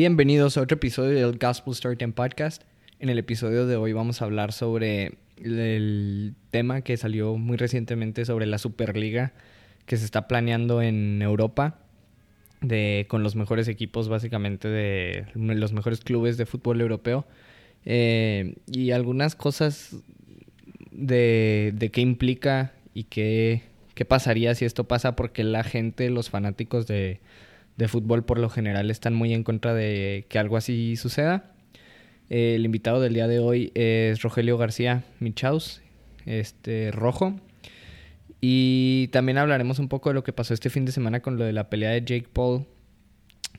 Bienvenidos a otro episodio del Gospel Storytime Podcast. En el episodio de hoy vamos a hablar sobre el tema que salió muy recientemente sobre la Superliga que se está planeando en Europa de, con los mejores equipos básicamente de los mejores clubes de fútbol europeo eh, y algunas cosas de, de qué implica y qué, qué pasaría si esto pasa porque la gente, los fanáticos de, de fútbol por lo general están muy en contra de que algo así suceda. el invitado del día de hoy es Rogelio García Michaus, este rojo. Y también hablaremos un poco de lo que pasó este fin de semana con lo de la pelea de Jake Paul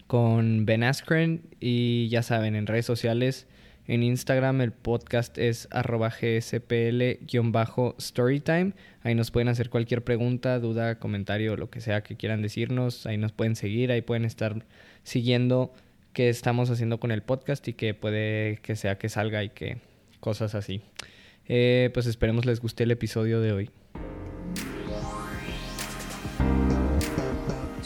con Ben Askren. Y ya saben, en redes sociales, en Instagram el podcast es arroba gspl-storytime. Ahí nos pueden hacer cualquier pregunta, duda, comentario, lo que sea que quieran decirnos. Ahí nos pueden seguir, ahí pueden estar siguiendo qué estamos haciendo con el podcast y que puede que sea que salga y que cosas así. Eh, pues esperemos les guste el episodio de hoy.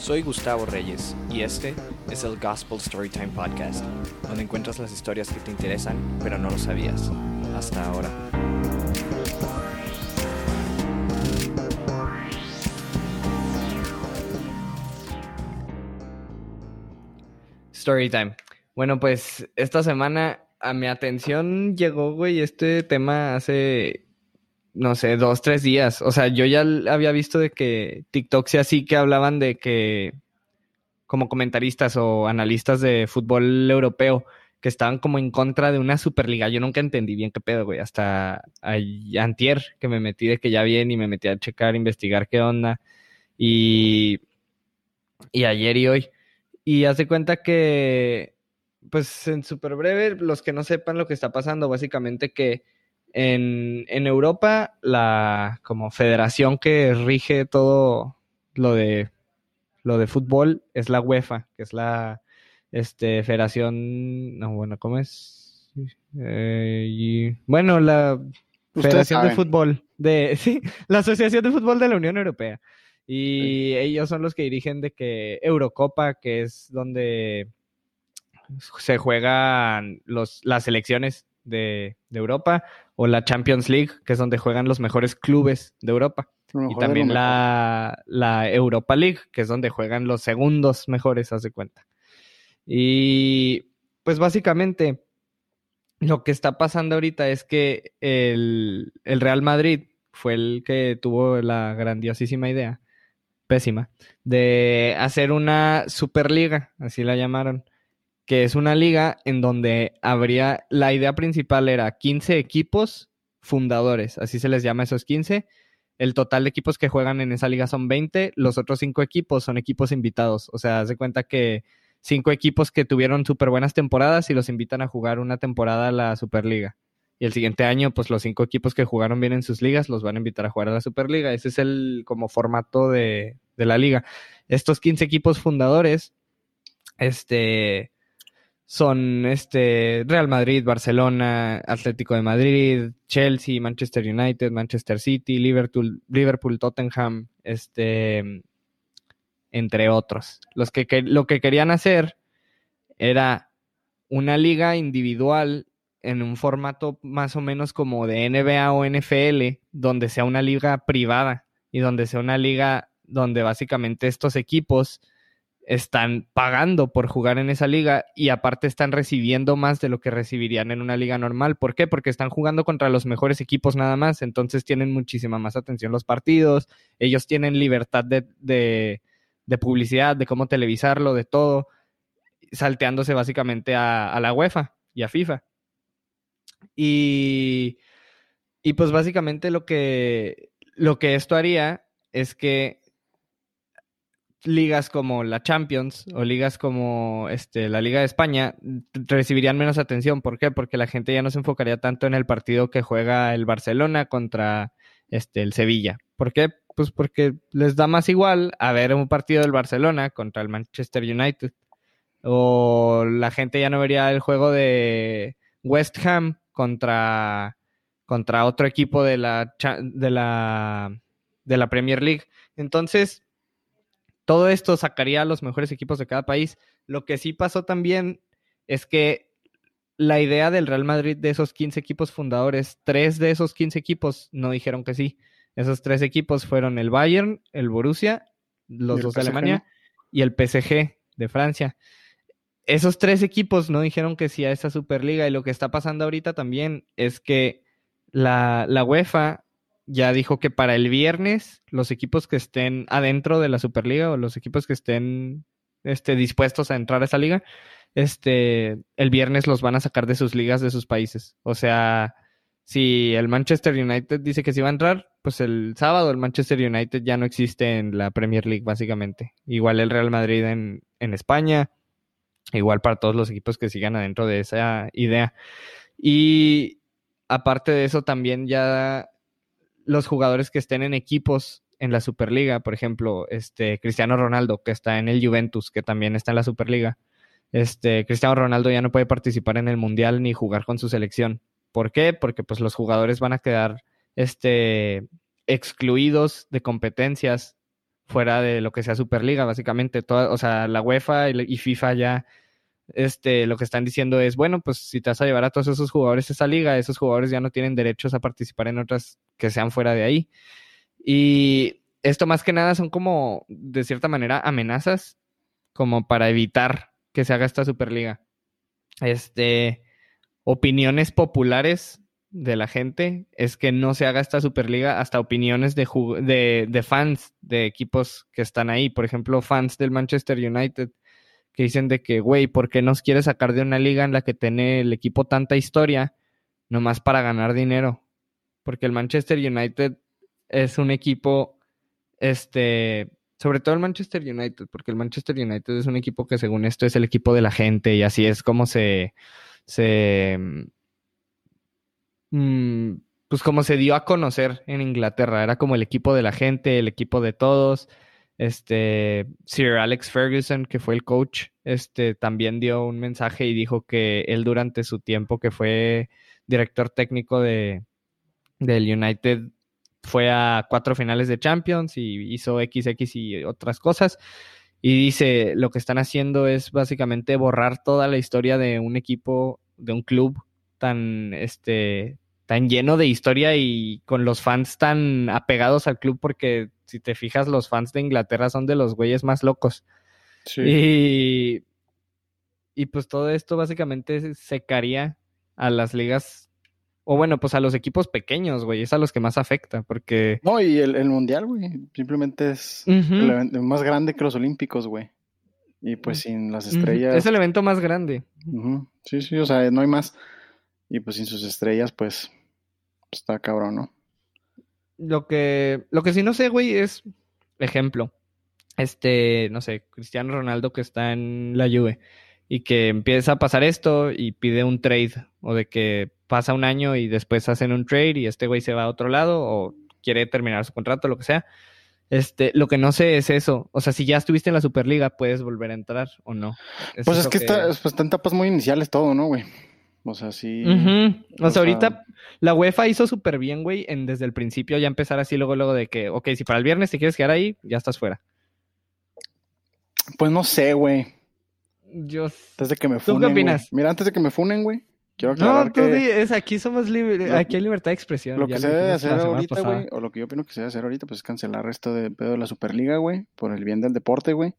Soy Gustavo Reyes y este es el Gospel Storytime Podcast, donde encuentras las historias que te interesan pero no lo sabías hasta ahora. Storytime. Bueno, pues esta semana a mi atención llegó, güey, este tema hace, no sé, dos, tres días. O sea, yo ya había visto de que TikTok sea así que hablaban de que como comentaristas o analistas de fútbol europeo que estaban como en contra de una Superliga. Yo nunca entendí bien qué pedo, güey. Hasta antier que me metí de que ya bien y me metí a checar, investigar qué onda. Y, y ayer y hoy. Y hace cuenta que, pues en súper breve, los que no sepan lo que está pasando, básicamente que en, en Europa, la como federación que rige todo lo de lo de fútbol es la UEFA, que es la este, Federación, no, bueno, ¿cómo es? Eh, bueno, la Federación de Fútbol, de, sí, la Asociación de Fútbol de la Unión Europea. Y ellos son los que dirigen de que Eurocopa, que es donde se juegan los, las elecciones de, de, Europa, o la Champions League, que es donde juegan los mejores clubes de Europa. Y también la, la, Europa League, que es donde juegan los segundos mejores, haz de cuenta. Y pues básicamente lo que está pasando ahorita es que el, el Real Madrid fue el que tuvo la grandiosísima idea, pésima, de hacer una Superliga, así la llamaron, que es una liga en donde habría, la idea principal era 15 equipos fundadores, así se les llama esos 15, el total de equipos que juegan en esa liga son 20, los otros 5 equipos son equipos invitados. O sea, haz de cuenta que 5 equipos que tuvieron súper buenas temporadas y los invitan a jugar una temporada a la Superliga. Y el siguiente año, pues los 5 equipos que jugaron bien en sus ligas los van a invitar a jugar a la Superliga. Ese es el como formato de, de la liga. Estos 15 equipos fundadores, este, son este Real Madrid, Barcelona, Atlético de Madrid, Chelsea, Manchester United, Manchester City, Liverpool, Liverpool, Tottenham, este entre otros. Los que, lo que querían hacer era una liga individual en un formato más o menos como de NBA o NFL, donde sea una liga privada y donde sea una liga donde básicamente estos equipos están pagando por jugar en esa liga y aparte están recibiendo más de lo que recibirían en una liga normal. ¿Por qué? Porque están jugando contra los mejores equipos nada más, entonces tienen muchísima más atención los partidos, ellos tienen libertad de, de, publicidad, de cómo televisarlo, de todo, salteándose básicamente a, a, la UEFA y a FIFA. Y, y pues básicamente lo que, lo que esto haría es que ligas como la Champions o ligas como este, la Liga de España recibirían menos atención. ¿Por qué? Porque la gente ya no se enfocaría tanto en el partido que juega el Barcelona contra este, el Sevilla. ¿Por qué? Pues porque les da más igual a ver un partido del Barcelona contra el Manchester United. O la gente ya no vería el juego de West Ham contra, contra otro equipo de la, de la, de la Premier League. Entonces, todo esto sacaría a los mejores equipos de cada país. Lo que sí pasó también es que la idea del Real Madrid de esos 15 equipos fundadores, tres de esos 15 equipos no dijeron que sí. Esos tres equipos fueron el Bayern, el Borussia, los dos de Alemania y el PSG de Francia. Esos tres equipos no dijeron que sí a esa Superliga y lo que está pasando ahorita también es que la, la UEFA ya dijo que para el viernes los equipos que estén adentro de la Superliga o los equipos que estén este, dispuestos a entrar a esa liga, este, el viernes los van a sacar de sus ligas de sus países. O sea, si el Manchester United dice que sí va a entrar, pues el sábado el Manchester United ya no existe en la Premier League, básicamente. Igual el Real Madrid en, en España, igual para todos los equipos que sigan adentro de esa idea. Y aparte de eso, también ya los jugadores que estén en equipos en la Superliga, por ejemplo, este Cristiano Ronaldo, que está en el Juventus, que también está en la Superliga. Este, Cristiano Ronaldo ya no puede participar en el Mundial ni jugar con su selección. ¿Por qué? Porque pues los jugadores van a quedar este, excluidos de competencias fuera de lo que sea Superliga, básicamente. Toda, o sea, la UEFA y, FIFA ya este, lo que están diciendo es, bueno, pues si te vas a llevar a todos esos jugadores a esa liga, esos jugadores ya no tienen derechos a participar en otras que sean fuera de ahí. Y esto más que nada son como, de cierta manera, amenazas como para evitar que se haga esta Superliga. Este, opiniones populares de la gente es que no se haga esta Superliga hasta opiniones de, de, de, fans de equipos que están ahí. Por ejemplo, fans del Manchester United que dicen de que, güey, ¿por qué nos quiere sacar de una liga en la que tiene el equipo tanta historia nomás para ganar dinero? Porque el Manchester United es un equipo, este, sobre todo el Manchester United, porque el Manchester United es un equipo que según esto es el equipo de la gente y así es como se, se, mm, pues como se dio a conocer en Inglaterra, era como el equipo de la gente, el equipo de todos. Este, Sir Alex Ferguson, que fue el coach, este, también dio un mensaje y dijo que él durante su tiempo que fue director técnico de, del United fue a cuatro finales de Champions y hizo XX y otras cosas. Y dice, lo que están haciendo es básicamente borrar toda la historia de un equipo, de un club tan, este, tan lleno de historia y con los fans tan apegados al club porque si te fijas los fans de Inglaterra son de los güeyes más locos. Sí. Y, y pues todo esto básicamente secaría a las ligas o bueno, pues a los equipos pequeños, güey, es a los que más afecta, porque... No, y el, Mundial, güey, simplemente es el evento más grande que los Olímpicos, güey. Y pues sin las estrellas... Es el evento más grande. Sí, sí, o sea, no hay más. Y pues sin sus estrellas, pues, está cabrón, ¿no? Lo que, lo que sí no sé, güey, es, ejemplo, este, no sé, Cristiano Ronaldo que está en la Juve y que empieza a pasar esto y pide un trade o de que pasa un año y después hacen un trade y este güey se va a otro lado o quiere terminar su contrato, lo que sea. Este, lo que no sé es eso. O sea, si ya estuviste en la Superliga, ¿puedes volver a entrar o no? pues es que, Está, pues, está en etapas muy iniciales todo, ¿no, güey? O sea, sí. O, sea, ahorita la UEFA hizo súper bien, güey, en desde el principio ya empezar así, luego, luego de que, ok, si para el viernes te quieres quedar ahí, ya estás fuera. Pues no sé, güey. Yo... Antes de que me funen, ¿Tú qué opinas? Mira, antes de que me funen, güey. Quiero aclarar no, tú es, aquí somos libres, aquí hay libertad de expresión. Lo que se debe hacer ahorita, güey, o lo que yo opino que se debe hacer ahorita, pues es cancelar esto de pedo de la Superliga, güey, por el bien del deporte, güey.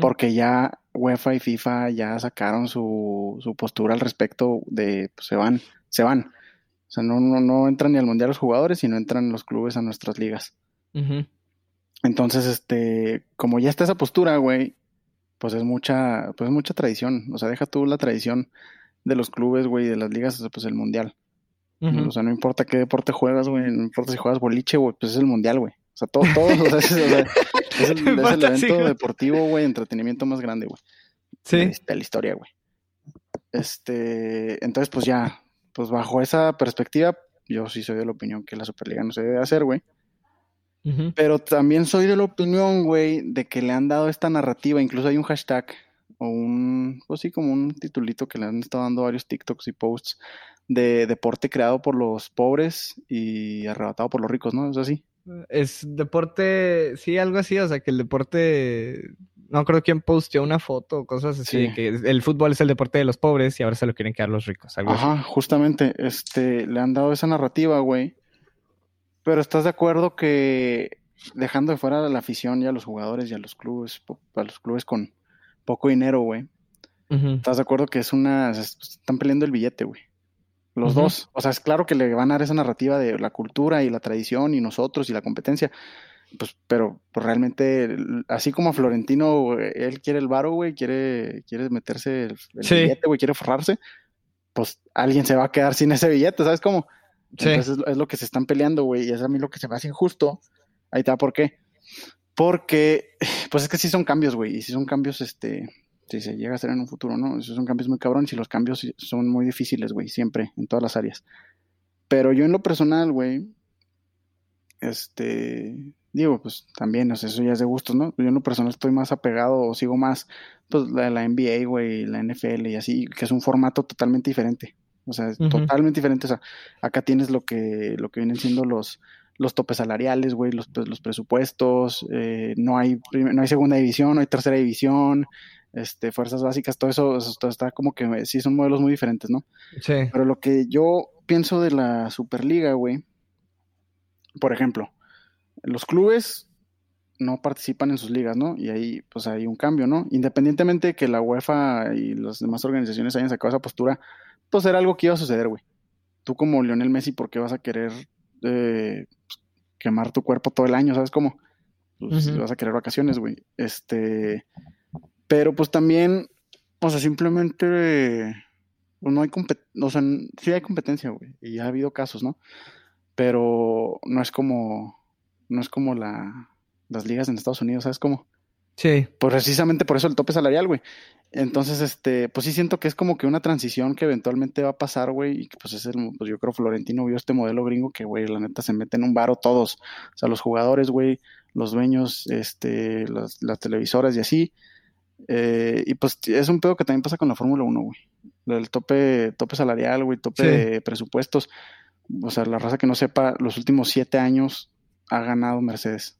Porque ya UEFA y FIFA ya sacaron su, su postura al respecto de, pues se van, se van. O sea, no, no, no entran ni al Mundial los jugadores, sino entran los clubes a nuestras ligas. Entonces, este, como ya está esa postura, güey, pues es mucha, pues es mucha tradición. O sea, deja tú la tradición de los clubes, güey, de las ligas, pues el mundial. O sea, no importa qué deporte juegas, güey, no importa si juegas boliche, güey, pues es el mundial, güey. O sea, todo, todo, o sea, es, el, evento deportivo, güey, entretenimiento más grande, güey. Sí. De, la historia, güey. Este, entonces, pues ya, pues bajo esa perspectiva, yo sí soy de la opinión que la Superliga no se debe hacer, güey. Pero también soy de la opinión, güey, de que le han dado esta narrativa, incluso hay un hashtag o un, pues sí, como un titulito que le han estado dando varios TikToks y posts de deporte creado por los pobres y arrebatado por los ricos, ¿no? ¿Es así? Es deporte, sí, algo así, o sea, que el deporte no creo quién posteó una foto o cosas así, de que el fútbol es el deporte de los pobres y ahora se lo quieren quedar los ricos. Ajá, justamente, este, le han dado esa narrativa, güey. Pero estás de acuerdo que dejando de fuera la afición y a los jugadores y a los clubes, a los clubes con poco dinero, güey. ¿Estás de acuerdo que es una... Están peleando el billete, güey. Los dos. O sea, es claro que le van a dar esa narrativa de la cultura y la tradición y nosotros y la competencia. Pues, pero pues, realmente, así como Florentino, él quiere el varo, güey, quiere, quiere meterse el, billete, güey, quiere forrarse, pues alguien se va a quedar sin ese billete, ¿sabes cómo? Entonces es, lo que se están peleando, güey, y es a mí lo que se me hace injusto. Ahí está, ¿por qué? Porque, pues es que sí son cambios, güey, y si son cambios, este, si se llega a hacer en un futuro, ¿no? Esos son cambios muy cabrones y los cambios son muy difíciles, güey, siempre, en todas las áreas. Pero yo en lo personal, güey, este, digo, pues también, o sea, eso ya es de gustos, ¿no? Yo en lo personal estoy más apegado o sigo más, pues, la, la NBA, güey, la NFL y así, que es un formato totalmente diferente. O sea, totalmente diferente. O sea, acá tienes lo que, lo que vienen siendo los, los topes salariales, güey, los, pues, los presupuestos, eh, no, hay, no hay segunda división, no hay tercera división, este, fuerzas básicas, todo eso, está como que sí son modelos muy diferentes, ¿no? Sí. Pero lo que yo pienso de la Superliga, güey, por ejemplo, los clubes no participan en sus ligas, ¿no? Y ahí pues hay un cambio, ¿no? Independientemente de que la UEFA y las demás organizaciones hayan sacado esa postura, pues era algo que iba a suceder, güey. Tú como Lionel Messi, ¿por qué vas a querer eh, quemar tu cuerpo todo el año? ¿Sabes cómo? Pues vas a querer vacaciones, güey. Este, pero pues también, o sea, simplemente pues, no hay competencia, o sea, sí hay competencia, güey, y ha habido casos, ¿no? Pero no es como, no es como la, las ligas en Estados Unidos, ¿sabes cómo? Sí. Pues precisamente por eso el tope salarial, güey. Entonces, este, pues sí siento que es como que una transición que eventualmente va a pasar, güey, y que pues es el, pues yo creo Florentino vio este modelo gringo que, güey, la neta se mete en un varo todos, o sea, los jugadores, güey, los dueños, este, las, las televisoras y así, eh, y pues es un pedo que también pasa con la Fórmula 1, güey. El tope, tope salarial, güey, tope de presupuestos. O sea, la raza que no sepa, los últimos siete años ha ganado Mercedes.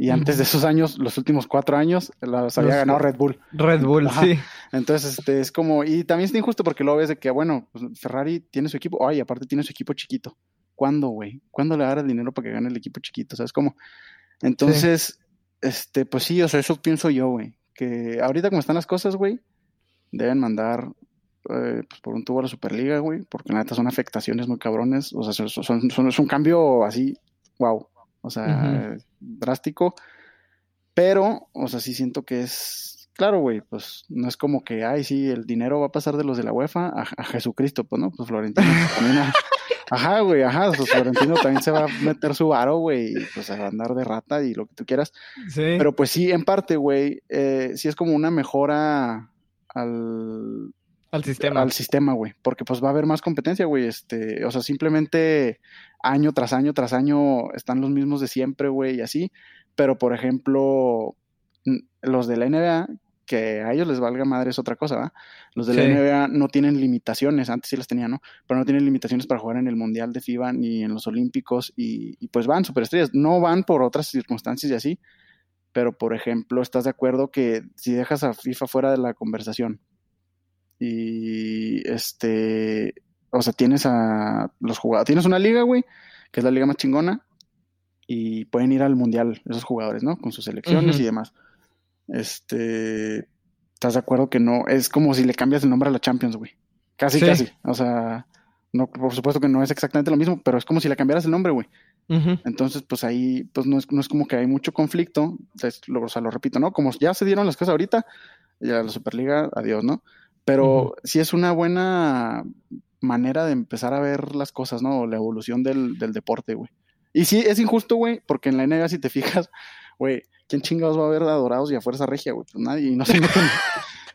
Y antes de esos años, los últimos cuatro años, los había ganado Red Bull. Red Bull, sí. Entonces, este, es como, y también es injusto porque lo ves de que, bueno, pues Ferrari tiene su equipo, ay, aparte tiene su equipo chiquito. ¿Cuándo, güey? ¿Cuándo le dará el dinero para que gane el equipo chiquito? ¿Sabes cómo? Entonces, este, pues sí, o sea, eso pienso yo, güey que ahorita como están las cosas, güey, deben mandar eh, pues por un tubo a la Superliga, güey, porque la neta son afectaciones muy cabrones, o sea, son, son, es un cambio así, wow, o sea, drástico, pero, o sea, sí siento que es, claro, güey, pues no es como que, ay, sí, el dinero va a pasar de los de la UEFA a, Jesucristo, pues no, pues Florentino también Ajá, güey, ajá. Pues Florentino también se va a meter su varo, güey, y pues a andar de rata y lo que tú quieras. Sí. Pero pues sí, en parte, güey, eh, sí es como una mejora al. Al sistema. Al sistema, güey. Porque pues va a haber más competencia, güey. Este, o sea, simplemente año tras año tras año están los mismos de siempre, güey, y así. Pero, por ejemplo, los de la NBA, que a ellos les valga madre es otra cosa, ¿verdad? Los de la NBA no tienen limitaciones, antes sí las tenían, ¿no? Pero no tienen limitaciones para jugar en el Mundial de FIBA ni en los Olímpicos y, pues van superestrellas, no van por otras circunstancias y así, pero por ejemplo, ¿estás de acuerdo que si dejas a FIFA fuera de la conversación y este, o sea, tienes a los jugadores, tienes una liga, güey, que es la liga más chingona y pueden ir al Mundial esos jugadores, ¿no? Con sus selecciones y demás este, ¿estás de acuerdo que no? Es como si le cambias el nombre a la Champions, güey. Casi, casi. O sea, no, por supuesto que no es exactamente lo mismo, pero es como si le cambiaras el nombre, güey. Entonces, pues ahí, pues no es, no es como que hay mucho conflicto. lo, o sea, lo repito, ¿no? Como ya se dieron las cosas ahorita, ya la Superliga, adiós, ¿no? Pero sí es una buena manera de empezar a ver las cosas, ¿no? La evolución del, del deporte, güey. Y sí, es injusto, güey, porque en la NBA, si te fijas, güey, ¿quién chingados va a ver adorados y a fuerza regia, güey? Pues nadie, y no se meten,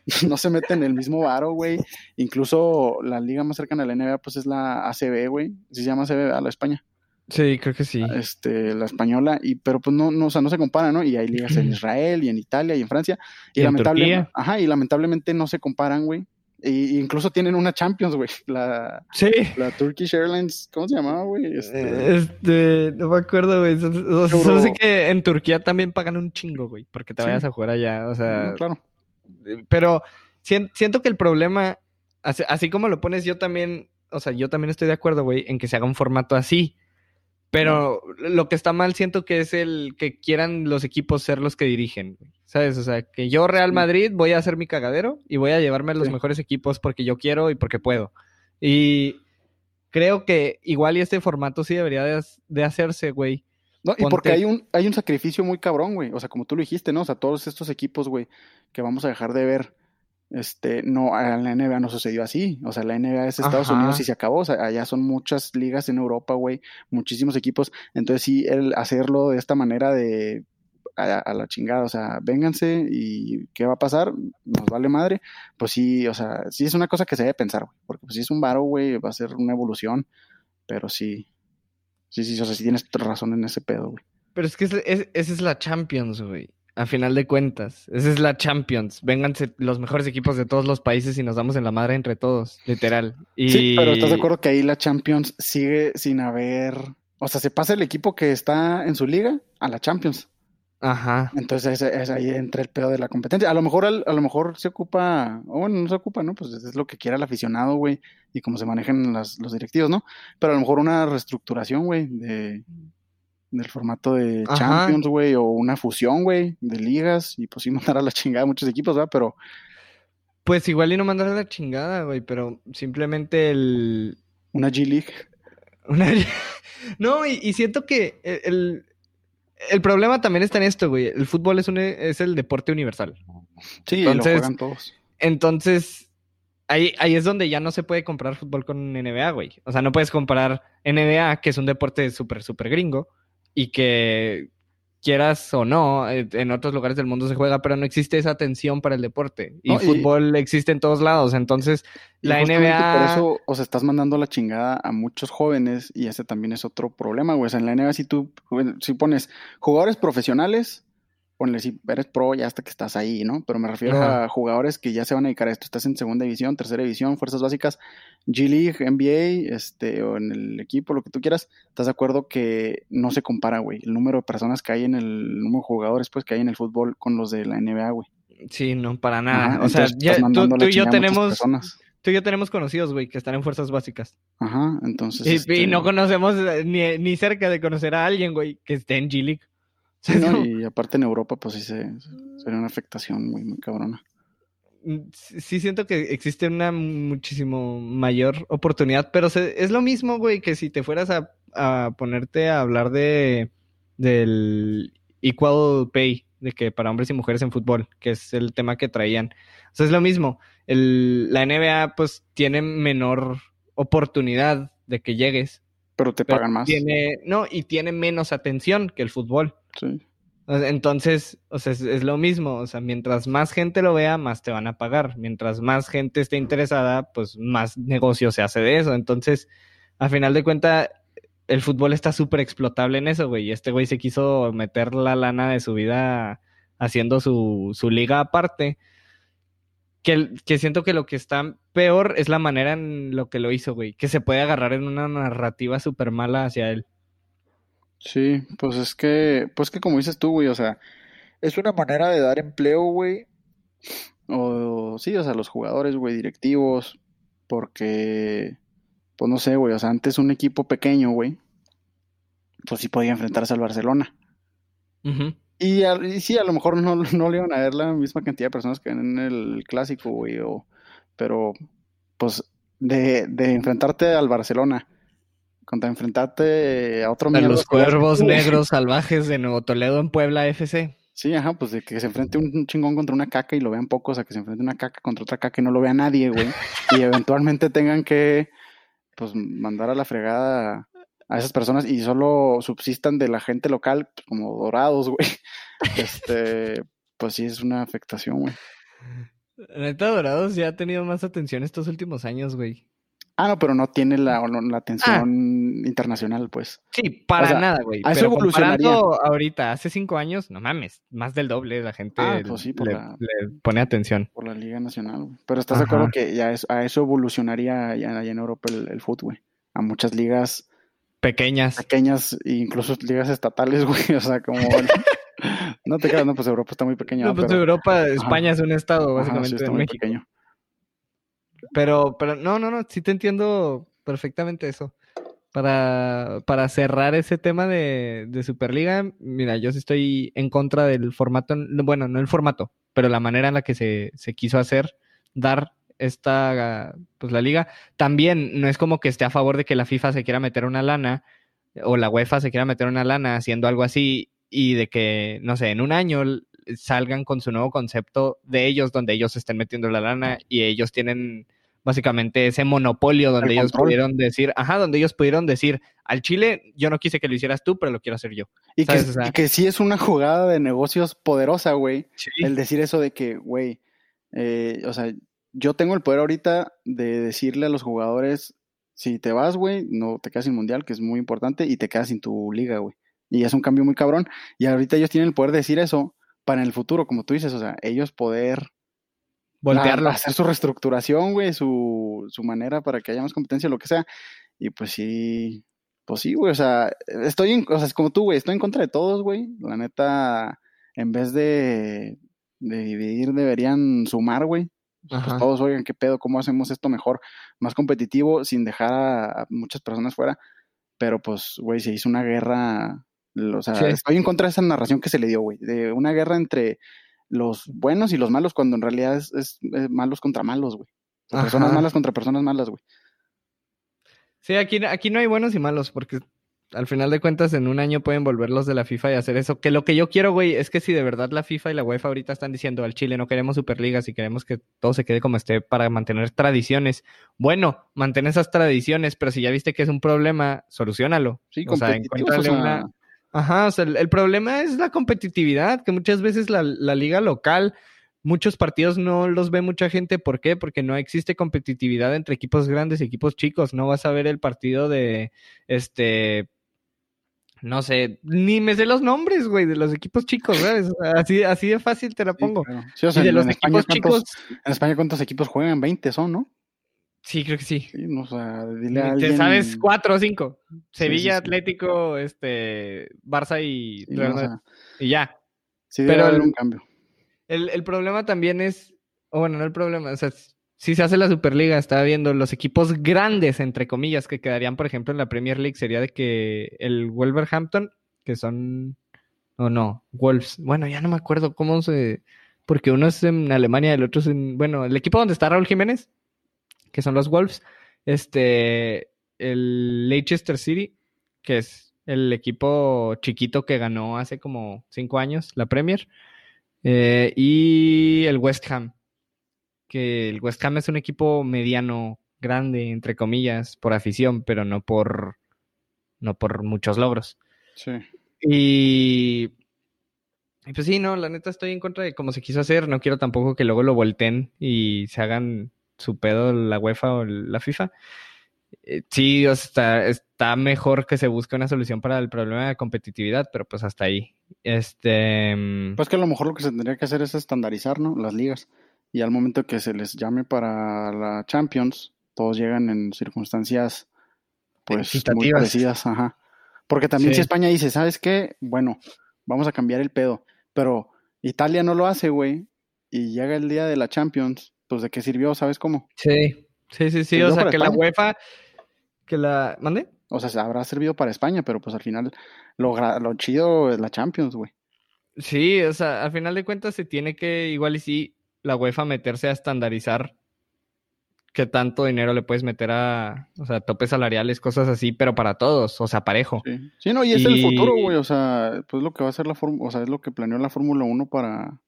no se meten en el mismo varo, güey. Incluso la liga más cercana a la NBA, pues es la ACB, güey. ¿Sí se llama ACB, a la España. Sí, creo que sí. Este, la española, y, pero pues no, no, o sea, no se compara, ¿no? Y hay ligas en Israel y en Italia y en Francia. Y, lamentablemente, ajá, y lamentablemente no se comparan, güey, Y incluso tienen una Champions, güey. La, sí. la Turkish Airlines, ¿cómo se llamaba, güey? Este... este... no me acuerdo, güey. Solo sé que en Turquía también pagan un chingo, güey, porque te vayas a jugar allá, o sea. claro. Pero siento que el problema, así, como lo pones, yo también, o sea, yo también estoy de acuerdo, güey, en que se haga un formato así. Pero lo que está mal siento que es el que quieran los equipos ser los que dirigen, ¿sabes? O sea, que yo Real Madrid voy a hacer mi cagadero y voy a llevarme a los mejores equipos porque yo quiero y porque puedo. Y creo que igual y este formato sí debería de, hacerse, güey. No, y porque hay un, hay un sacrificio muy cabrón, güey. O sea, como tú lo dijiste, ¿no? O sea, todos estos equipos, güey, que vamos a dejar de ver este, no, en la NBA no sucedió así. O sea, la NBA es Estados Unidos y se acabó. O sea, allá son muchas ligas en Europa, güey, muchísimos equipos. Entonces, sí, el hacerlo de esta manera de a, la chingada, o sea, vénganse y ¿qué va a pasar? Nos vale madre. Pues sí, o sea, sí es una cosa que se debe pensar, güey, porque pues, si es un varo, güey, va a ser una evolución, pero sí, sí, sí, o sea, sí tienes razón en ese pedo, güey. Pero es que esa es la Champions, güey a final de cuentas. Esa es la Champions. Vénganse los mejores equipos de todos los países y nos damos en la madre entre todos, literal. Y... Sí, pero ¿estás de acuerdo que ahí la Champions sigue sin haber... O sea, se pasa el equipo que está en su liga a la Champions. Ajá. Entonces es, ahí entre el pedo de la competencia. A lo mejor a lo mejor se ocupa, o bueno, no se ocupa, ¿no? Pues es lo que quiera el aficionado, güey, y cómo se manejan los directivos, ¿no? Pero a lo mejor una reestructuración, güey, de, del formato de Champions, güey, o una fusión, güey, de ligas, y pues sí mandar a la chingada a muchos equipos, ¿verdad? Pero... Pues igual y no mandar a la chingada, güey, pero simplemente el... Una G-League. Una... no, y, siento que el, el, problema también está en esto, güey. El fútbol es, un, es el deporte universal. Sí, entonces, lo juegan todos. Entonces, ahí, ahí es donde ya no se puede comprar fútbol con NBA, güey. O sea, no puedes comparar NBA, que es un deporte súper, súper gringo, y que quieras o no, eh, en otros lugares del mundo se juega, pero no existe esa atención para el deporte. Y fútbol existe en todos lados. Entonces, la NBA. Por eso os estás mandando la chingada a muchos jóvenes, y ese también es otro problema, güey. O sea, en la NBA, si tú si pones jugadores profesionales, ponle si eres pro ya hasta que estás ahí, ¿no? Pero me refiero a jugadores que ya se van a dedicar a esto. Estás en segunda división, tercera división, fuerzas básicas, G League, NBA, este, o en el equipo, lo que tú quieras. ¿Estás de acuerdo que no se compara, güey? El número de personas que hay en el, número de jugadores, pues, que hay en el fútbol con los de la NBA, güey. Sí, no, para nada. o sea, ya, tú, y yo tenemos... Tú y yo tenemos conocidos, güey, que están en fuerzas básicas. Ajá, entonces. Y, este no conocemos eh, ni, ni cerca de conocer a alguien, güey, que esté en League. Y aparte en Europa, pues sí se, sería una afectación muy, muy cabrona. Mm, sí siento que existe una muchísimo mayor oportunidad, pero es lo mismo, güey, que si te fueras a, ponerte a hablar de del equal pay, de que para hombres y mujeres en fútbol, que es el tema que traían. O sea, es lo mismo. El, la NBA, pues, tiene menor oportunidad de que llegues. Pero te pagan más. Tiene, no, y tiene menos atención que el fútbol. Entonces, o sea, es, lo mismo, o sea, mientras más gente lo vea, más te van a pagar. Mientras más gente esté interesada, pues más negocio se hace de eso. Entonces, a final de cuentas, el fútbol está súper explotable en eso, güey. Y este güey se quiso meter la lana de su vida haciendo su, su liga aparte. Que, que siento que lo que está peor es la manera en lo que lo hizo, güey. Que se puede agarrar en una narrativa súper mala hacia él. Sí, pues es que, pues que como dices tú, güey, o sea, es una manera de dar empleo, güey. O sí, o sea, los jugadores, güey, directivos, porque, pues no sé, güey, o sea, antes un equipo pequeño, güey, pues sí podía enfrentarse al Barcelona. y, sí, a lo mejor no, no, le iban a ver la misma cantidad de personas que en el clásico, güey, o, pero, pues, de, de enfrentarte al Barcelona contra enfrentarte a otro A los cuervos negros salvajes de Nuevo Toledo en Puebla FC. Sí, ajá, pues de que se enfrente un chingón contra una caca y lo vean pocos, a que se enfrente una caca contra otra caca y no lo vea nadie, güey. y eventualmente tengan que, pues, mandar a la fregada a esas personas y solo subsistan de la gente local, pues, como dorados, güey. Este, pues sí es una afectación, güey. Neta, Dorados ya ha tenido más atención estos últimos años, güey. Ah, no, pero no tiene la, la atención ah. internacional, pues. Sí, para nada, güey. A eso evolucionaría. ahorita, hace cinco años, no mames, más del doble la gente ah, pues le, pone atención. Por la Liga Nacional, güey. Pero estás de acuerdo que ya a eso evolucionaría ya, en Europa el, el fútbol, güey. A muchas ligas pequeñas. Pequeñas, e incluso ligas estatales, güey. O sea, como no te creas, no, pues Europa está muy pequeña. No, pues Europa, España es un estado, básicamente, muy Pequeño. Pero, pero no, no, no, sí te entiendo perfectamente eso. Para, para cerrar ese tema de, de, Superliga, mira, yo sí estoy en contra del formato, bueno, no el formato, pero la manera en la que se, se quiso hacer, dar esta, pues la liga. También no es como que esté a favor de que la FIFA se quiera meter una lana o la UEFA se quiera meter una lana haciendo algo así y de que, no sé, en un año salgan con su nuevo concepto de ellos donde ellos estén metiendo la lana y ellos tienen básicamente ese monopolio donde ellos pudieron decir, ajá, donde ellos pudieron decir, al Chile yo no quise que lo hicieras tú, pero lo quiero hacer yo. Y, que, sí es una jugada de negocios poderosa, güey. El decir eso de que, güey, eh, o sea, yo tengo el poder ahorita de decirle a los jugadores, si te vas, güey, no te quedas sin mundial, que es muy importante, y te quedas sin tu liga, güey. Y es un cambio muy cabrón. Y ahorita ellos tienen el poder de decir eso para en el futuro, como tú dices, o sea, ellos poder voltearlo. hacer su reestructuración, güey, su, su manera para que haya más competencia, lo que sea. Y pues sí, pues sí, güey, o sea, estoy en, o sea, es como tú, güey, estoy en contra de todos, güey. La neta, en vez de, de dividir, deberían sumar, güey. Pues todos, oigan, qué pedo, cómo hacemos esto mejor, más competitivo, sin dejar a muchas personas fuera. Pero pues, güey, se hizo una guerra o sea, estoy en contra de esa narración que se le dio, güey, de una guerra entre los buenos y los malos, cuando en realidad es, malos contra malos, güey. Personas malas contra personas malas, güey. Sí, aquí, aquí no hay buenos y malos, porque al final de cuentas en un año pueden volverlos de la FIFA y hacer eso. Que lo que yo quiero, güey, es que si de verdad la FIFA y la UEFA ahorita están diciendo al Chile no queremos Superligas y queremos que todo se quede como esté para mantener tradiciones, bueno, mantén esas tradiciones, pero si ya viste que es un problema, solucionalo. Sí, o sea, encuéntrale una Ajá, o sea, el, problema es la competitividad, que muchas veces la, liga local, muchos partidos no los ve mucha gente. ¿Por qué? Porque no existe competitividad entre equipos grandes y equipos chicos. No vas a ver el partido de, este, no sé, ni me sé los nombres, güey, de los equipos chicos, ¿sabes? Así, así de fácil te la pongo. Sí, o sea, de los equipos chicos. En España, ¿cuántos equipos juegan? 20 son, ¿no? Sí, creo que sí. sí o sea, dile a alguien... Te sabes cuatro o cinco. Sevilla, Atlético, este, Barça y, y ya. Sí, pero haber un cambio. El, el, problema también es, o bueno, no el problema, o sea, si se hace la Superliga, estaba viendo los equipos grandes, entre comillas, que quedarían, por ejemplo, en la Premier League, sería de que el Wolverhampton, que son, o no, Wolves, bueno, ya no me acuerdo cómo se, porque uno es en Alemania y el otro es en, bueno, el equipo donde está Raúl Jiménez, que son los Wolves. Este, el Leicester City, que es el equipo chiquito que ganó hace como cinco años la Premier. Eh, y el West Ham, que el West Ham es un equipo mediano, grande, entre comillas, por afición, pero no por, no por muchos logros. Sí. Y, y pues sí, no, la neta estoy en contra de cómo se quiso hacer. No quiero tampoco que luego lo volteen y se hagan su pedo la UEFA o la FIFA. Eh, sí, está, está mejor que se busque una solución para el problema de competitividad, pero pues hasta ahí. Este. Mm, pues que a lo mejor lo que se tendría que hacer es estandarizar, ¿no? Las ligas. Y al momento que se les llame para la Champions, todos llegan en circunstancias pues muy parecidas, ajá. Porque también si España dice, ¿sabes qué? Bueno, vamos a cambiar el pedo. Pero Italia no lo hace, güey. Y llega el día de la Champions pues de qué sirvió, ¿sabes cómo? Sí, sí, sí, sí, o sea, que la UEFA, que la, ¿mande? O sea, habrá servido para España, pero pues al final lo, lo chido es la Champions, güey. Sí, o sea, al final de cuentas se tiene que, igual y sí, la UEFA meterse a estandarizar qué tanto dinero le puedes meter a, o sea, topes salariales, cosas así, pero para todos, o sea, parejo. Sí, sí no, y es el futuro, güey, o sea, pues lo que va a ser la Fórmula, o sea, es lo que planeó la Fórmula 1 para,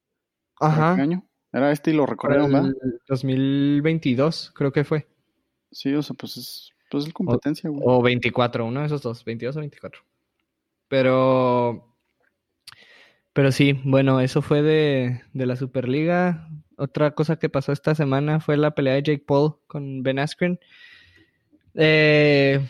Ajá. este año. Era este y lo recorrieron, ¿verdad? 2022, creo que fue. Sí, o sea, pues es, pues es competencia, güey. O 24, uno de esos dos, 22 o 24. Pero. Pero sí, bueno, eso fue de, de la Superliga. Otra cosa que pasó esta semana fue la pelea de Jake Paul con Ben Askren. Eh,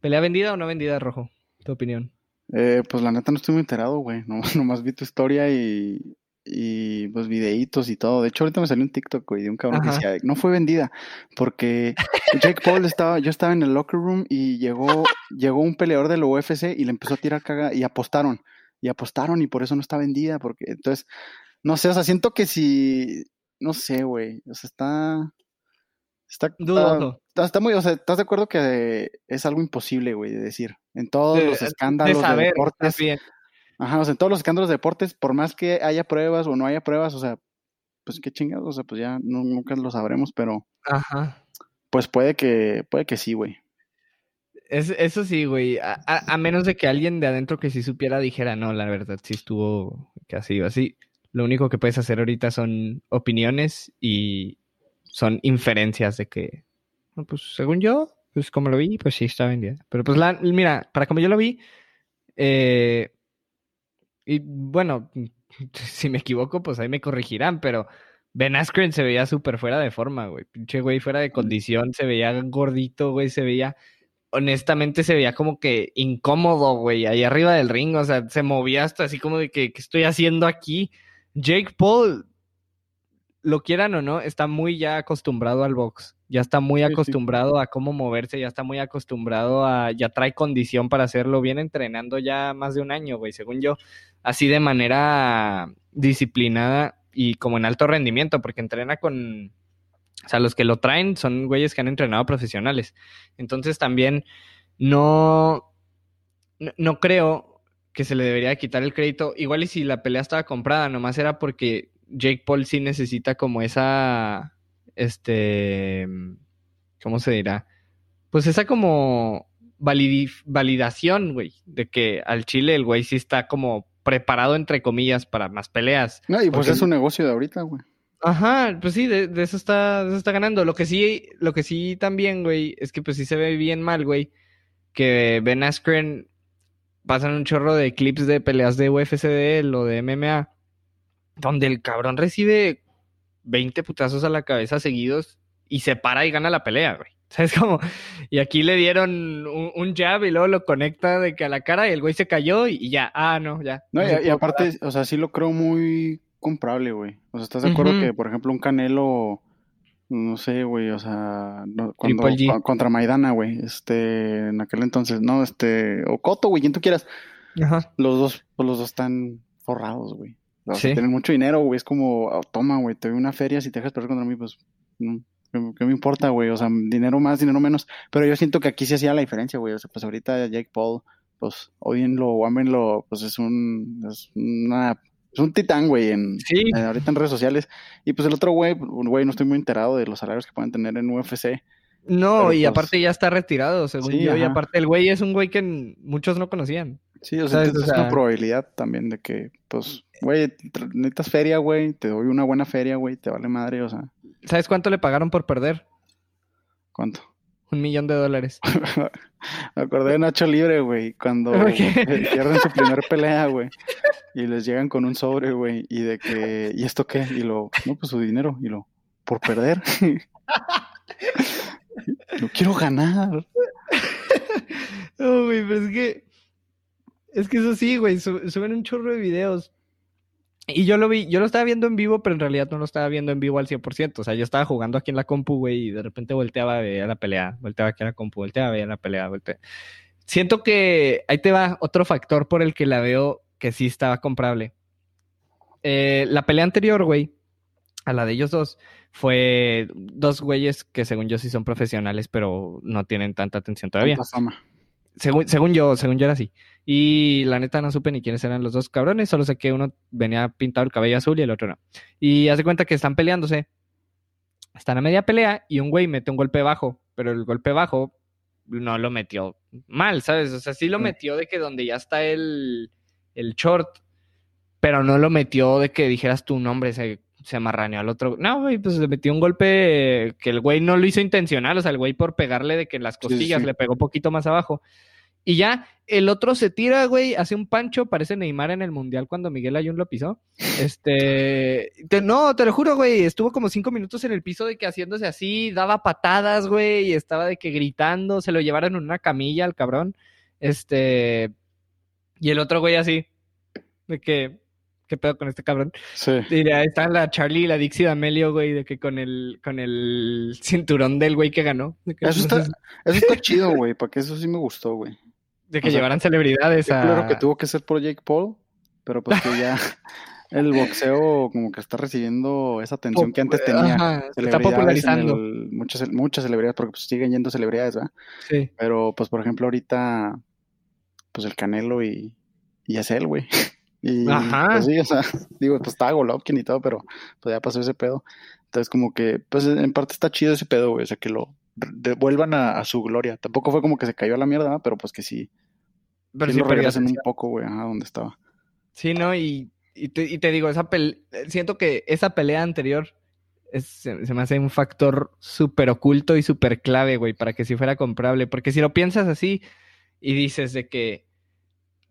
¿Pelea vendida o no vendida, Rojo? Tu opinión. Eh, pues la neta no estoy muy enterado, güey. No, nomás vi tu historia y, y pues videitos y todo. De hecho, ahorita me salió un TikTok, güey, de un cabrón que decía, no fue vendida, porque Jake Paul estaba, yo estaba en el locker room y llegó, llegó un peleador del UFC y le empezó a tirar caga y apostaron. Y apostaron y por eso no está vendida, porque entonces, no sé, o sea, siento que si, no sé, güey, o sea, está, está, Está, muy, o sea, ¿estás de acuerdo que es algo imposible, güey, de decir? En todos los escándalos de, deportes. Ajá, o sea, en todos los escándalos de deportes, por más que haya pruebas o no haya pruebas, o sea, pues qué chingados, o sea, pues ya nunca lo sabremos, pero. Ajá. Pues puede que, puede que sí, güey. Es, eso sí, güey. A, menos de que alguien de adentro que sí supiera dijera, no, la verdad, sí estuvo casi así. Lo único que puedes hacer ahorita son opiniones y son inferencias de que pues según yo, pues como lo vi, pues sí está vendida. Pero pues la, mira, para como yo lo vi, eh, y bueno, si me equivoco, pues ahí me corregirán, pero Ben Askren se veía súper fuera de forma, güey. Pinche güey, fuera de condición, se veía gordito, güey, se veía, honestamente se veía como que incómodo, güey, ahí arriba del ring, o sea, se movía hasta así como de que, ¿qué estoy haciendo aquí? Jake Paul, lo quieran o no, está muy ya acostumbrado al box ya está muy acostumbrado a cómo moverse, ya está muy acostumbrado a, ya trae condición para hacerlo, viene entrenando ya más de un año, güey, según yo, así de manera disciplinada y como en alto rendimiento, porque entrena con, o sea, los que lo traen son güeyes que han entrenado profesionales. Entonces también no, no, creo que se le debería quitar el crédito, igual y si la pelea estaba comprada, nomás era porque Jake Paul sí necesita como esa este, ¿cómo se dirá? Pues esa como validación, güey, de que al Chile el güey sí está como preparado, entre comillas, para más peleas. No, y pues es un negocio de ahorita, güey. Ajá, pues sí, de, eso está, de eso está ganando. Lo que sí, lo que sí también, güey, es que pues sí se ve bien mal, güey, que Ben Askren pasan un chorro de clips de peleas de UFC de él o de MMA, donde el cabrón recibe 20 putazos a la cabeza seguidos y se para y gana la pelea, güey. ¿Sabes cómo? Y aquí le dieron un, jab y luego lo conecta de que a la cara y el güey se cayó y, ya, ah, no, ya. No, y, aparte, o sea, sí lo creo muy comprable, güey. O sea, ¿estás de acuerdo que, por ejemplo, un Canelo, no sé, güey, o sea, cuando, contra Maidana, güey, este, en aquel entonces, no, este, o Coto, güey, quien tú quieras. Ajá. Los dos, pues, los dos están forrados, güey. O sea, tienen mucho dinero, güey. Es como, oh, toma, güey, te doy una feria, si te dejas perder contra mí, pues, ¿qué, me importa, güey? O sea, dinero más, dinero menos. Pero yo siento que aquí sí hacía la diferencia, güey. O sea, pues ahorita Jake Paul, pues, odienlo o ámenlo, pues es un, es una, es un titán, güey, en, ahorita en redes sociales. Y pues el otro güey, güey, no estoy muy enterado de los salarios que pueden tener en UFC. No, y pues aparte ya está retirado, según yo. Y aparte el güey es un güey que muchos no conocían. Sí, o sea, es una probabilidad también de que, pues, güey, necesitas feria, güey, te doy una buena feria, güey, te vale madre, o sea. ¿Sabes cuánto le pagaron por perder? ¿Cuánto? Un millón de dólares. Me acordé de Nacho Libre, güey, cuando pierden su primer pelea, güey. Y les llegan con un sobre, güey, y de que, ¿y esto qué? Y lo, no, pues su dinero, y lo, por perder. no quiero ganar. No, güey, pero es que es que eso sí, güey, suben un chorro de videos. Y yo lo vi, yo lo estaba viendo en vivo, pero en realidad no lo estaba viendo en vivo al 100%. O sea, yo estaba jugando aquí en la compu, güey, y de repente volteaba a ver la pelea, volteaba aquí a la compu, volteaba a la pelea, volteaba. Siento que ahí te va otro factor por el que la veo que sí estaba comprable. Eh, la pelea anterior, güey, a la de ellos dos, fue dos güeyes que según yo sí son profesionales, pero no tienen tanta atención todavía. Según, según yo, según yo era así. Y la neta no supe ni quiénes eran los dos cabrones, solo sé que uno venía pintado el cabello azul y el otro no. Y hace cuenta que están peleándose. Están a media pelea y un güey mete un golpe bajo, pero el golpe bajo no lo metió mal, ¿sabes? O sea, sí lo metió de que donde ya está el, el short, pero no lo metió de que dijeras tu nombre, se, se amarraneó al otro. No, güey, pues le metió un golpe que el güey no lo hizo intencional, o sea, el güey por pegarle de que en las costillas le pegó un poquito más abajo Y ya, el otro se tira, güey, hace un pancho, parece Neymar en el Mundial cuando Miguel Ayun lo pisó. Este, no, te lo juro, güey, estuvo como cinco minutos en el piso de que haciéndose así, daba patadas, güey, y estaba de que gritando, se lo llevaron en una camilla al cabrón. Este, y el otro güey así, de que, ¿qué pedo con este cabrón? Sí. Y ahí está la Charlie y la Dixie D'Amelio, güey, de que con el, con el cinturón del güey que ganó. eso, está, eso está chido, güey, porque eso sí me gustó, güey. De que llevaran celebridades a... Claro que tuvo que ser por Jake Paul, pero pues que ya el boxeo como que está recibiendo esa atención que antes tenía. se está popularizando. muchas, muchas celebridades, porque pues siguen yendo celebridades, ¿verdad? Sí. Pero pues por ejemplo ahorita, pues el Canelo y, y es él, güey. Y Ajá. pues sí, o sea, digo, pues estaba Golovkin y todo, pero pues ya pasó ese pedo. Entonces como que, pues en parte está chido ese pedo, güey, o sea, que lo devuelvan a, su gloria. Tampoco fue como que se cayó a la mierda, pero pues que sí, pero sí, lo regresan un poco, güey, a donde estaba. Sí, ¿no? Y, y, te, digo, esa siento que esa pelea anterior se, me hace un factor súper oculto y súper clave, güey, para que sí fuera comprable. Porque si lo piensas así y dices de que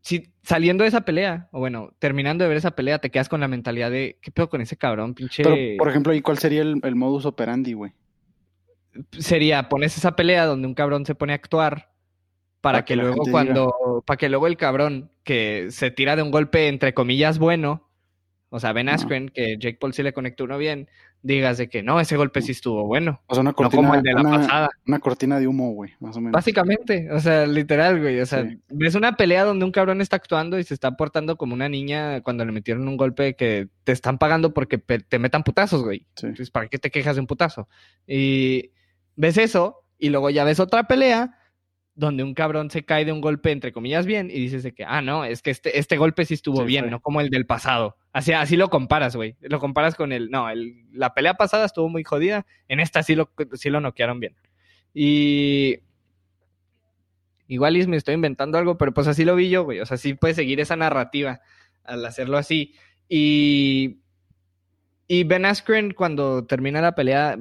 si saliendo de esa pelea, o bueno, terminando de ver esa pelea, te quedas con la mentalidad de, ¿qué pedo con ese cabrón, pinche? Pero, por ejemplo, ¿y cuál sería el, el modus operandi, güey? Sería, pones esa pelea donde un cabrón se pone a actuar para, que, luego cuando, para que luego el cabrón que se tira de un golpe entre comillas bueno, o sea, Ben Askren, que Jake Paul sí le conectó uno bien, digas de que no, ese golpe sí estuvo bueno. O sea, una cortina, no como el de la pasada. Una cortina de humo, güey, más o menos. Básicamente, o sea, literal, güey. O sea, ves una pelea donde un cabrón está actuando y se está portando como una niña cuando le metieron un golpe que te están pagando porque te metan putazos, güey. Entonces, ¿para qué te quejas de un putazo? Y ves eso, y luego ya ves otra pelea donde un cabrón se cae de un golpe, entre comillas, bien, y dices de que, ah, no, es que este, este golpe sí estuvo bien, no como el del pasado. Así, así lo comparas, güey. Lo comparas con el, no, el, la pelea pasada estuvo muy jodida, en esta sí lo, sí lo noquearon bien. Y... Igual me estoy inventando algo, pero pues así lo vi yo, güey. O sea, sí puede seguir esa narrativa al hacerlo así. Y... Y Ben Askren, cuando termina la pelea,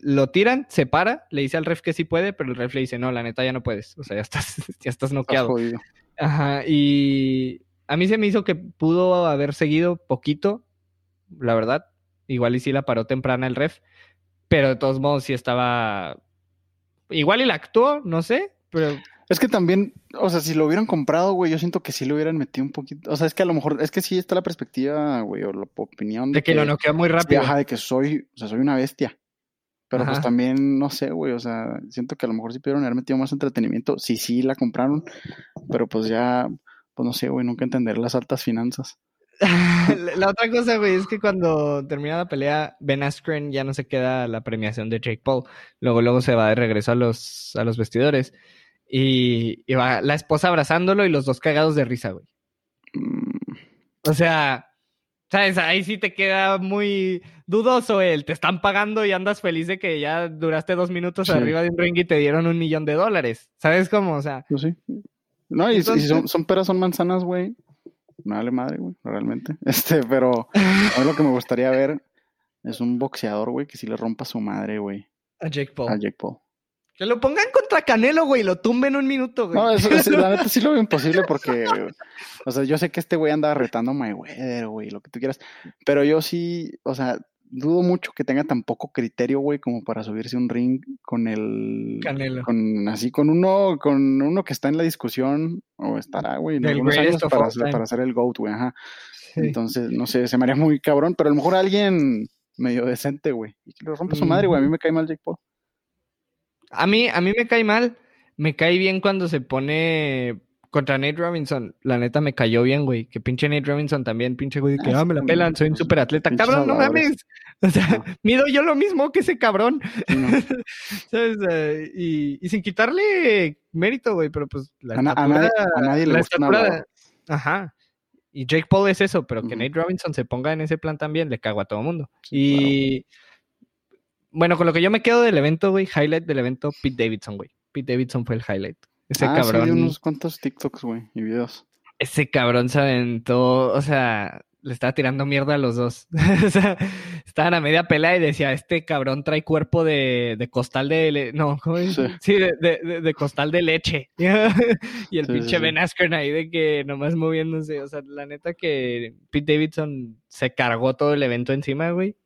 lo tiran, se para, le dice al ref que sí puede, pero el ref le dice, no, la neta ya no puedes. O sea, ya estás, ya estás noqueado. Ajá, y a mí se me hizo que pudo haber seguido poquito, la verdad. Igual y sí la paró temprana el ref, pero de todos modos sí estaba... Igual y la actuó, no sé, pero... Es que también, o sea, si lo hubieran comprado, güey, yo siento que sí lo hubieran metido un poquito. O sea, es que a lo mejor, es que sí está la perspectiva, güey, o la opinión de, que, lo noquea muy rápido. Ajá, de que soy, o sea, soy una bestia. Pero pues también, no sé, güey, o sea, siento que a lo mejor sí pudieron haber metido más entretenimiento. Sí, sí, la compraron, pero pues ya, pues no sé, güey, nunca entender las altas finanzas. la otra cosa, güey, es que cuando termina la pelea, Ben Askren ya no se queda la premiación de Jake Paul. Luego, luego se va de regreso a los, a los vestidores. Y, y va la esposa abrazándolo y los dos cagados de risa, güey. Mm. O sea, ¿Sabes? Ahí sí te queda muy dudoso el te están pagando y andas feliz de que ya duraste dos minutos arriba de un ring y te dieron un millón de dólares. ¿Sabes cómo? O sea. Pues sí. No, y, si son, son, peras, son manzanas, güey. Me vale madre, güey, realmente. Este, pero a lo que me gustaría ver es un boxeador, güey, que si le rompa su madre, güey. A Jake Paul. A Jake Paul. Que lo pongan contra Canelo, güey, y lo tumben un minuto, güey. No, eso, la neta sí lo veo imposible porque, o sea, yo sé que este güey anda retando a Mayweather, güey, lo que tú quieras, pero yo sí, o sea, dudo mucho que tenga tan poco criterio, güey, como para subirse un ring con el... Canelo. Con, así, con uno, con uno que está en la discusión, o estará, güey, en algunos años para, para, hacer el GOAT, güey, ajá. Entonces, no sé, se me haría muy cabrón, pero a lo mejor alguien medio decente, güey, y que le rompa su madre, güey, a mí me cae mal Jake Paul. A mí, a mí me cae mal. Me cae bien cuando se pone contra Nate Robinson. La neta me cayó bien, güey. Que pinche Nate Robinson también, pinche güey, que ah, me la pelan, soy un super atleta. Cabrón, no mames. O sea, mido yo lo mismo que ese cabrón. ¿Sabes? Y, sin quitarle mérito, güey, pero pues la a, estatura, a nadie, le gusta Ajá. Y Jake Paul es eso, pero que Nate Robinson se ponga en ese plan también, le cago a todo mundo. y bueno, con lo que yo me quedo del evento, güey, highlight del evento, Pete Davidson, güey. Pete Davidson fue el highlight. Ese cabrón. Sí, unos cuantos TikToks, güey, y videos. Ese cabrón se aventó, o sea, le estaba tirando mierda a los dos. o sea, estaban a media pelea y decía, este cabrón trae cuerpo de, de costal de... no, ¿cómo dice? Sí, de, de, costal de leche. y el pinche Ben Askren ahí de que nomás moviéndose. O sea, la neta que Pete Davidson se cargó todo el evento encima, güey.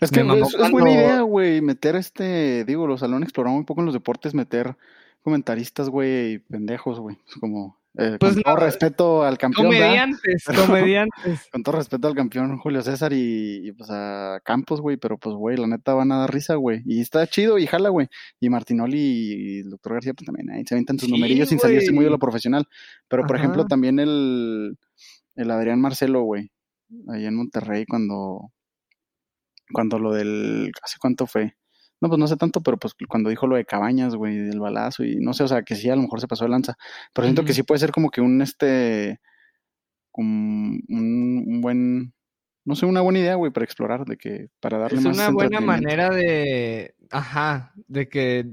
Es que es, buena idea, güey, meter este, digo, los salones exploraron un poco en los deportes, meter comentaristas, güey, pendejos, güey. Es como, eh, pues con todo respeto al campeón. Comediantes, comediantes. con todo respeto al campeón Julio César y, pues a Campos, güey, pero pues, güey, la neta van a dar risa, güey. Y está chido y jala, güey. Y Martinoli y el doctor García, pues también ahí se aventan sus numerillos sin salirse muy de lo profesional. Pero, por ejemplo, también el, el Adrián Marcelo, güey, ahí en Monterrey, cuando, cuando lo del, ¿hace cuánto fue? No, pues no sé tanto, pero pues cuando dijo lo de Cabañas, güey, del balazo y no sé, o sea, que sí, a lo mejor se pasó de lanza. Pero siento que sí puede ser como que un, este, un, un buen, no sé, una buena idea, güey, para explorar, de que, para darle más Es una buena manera de, ajá, de que,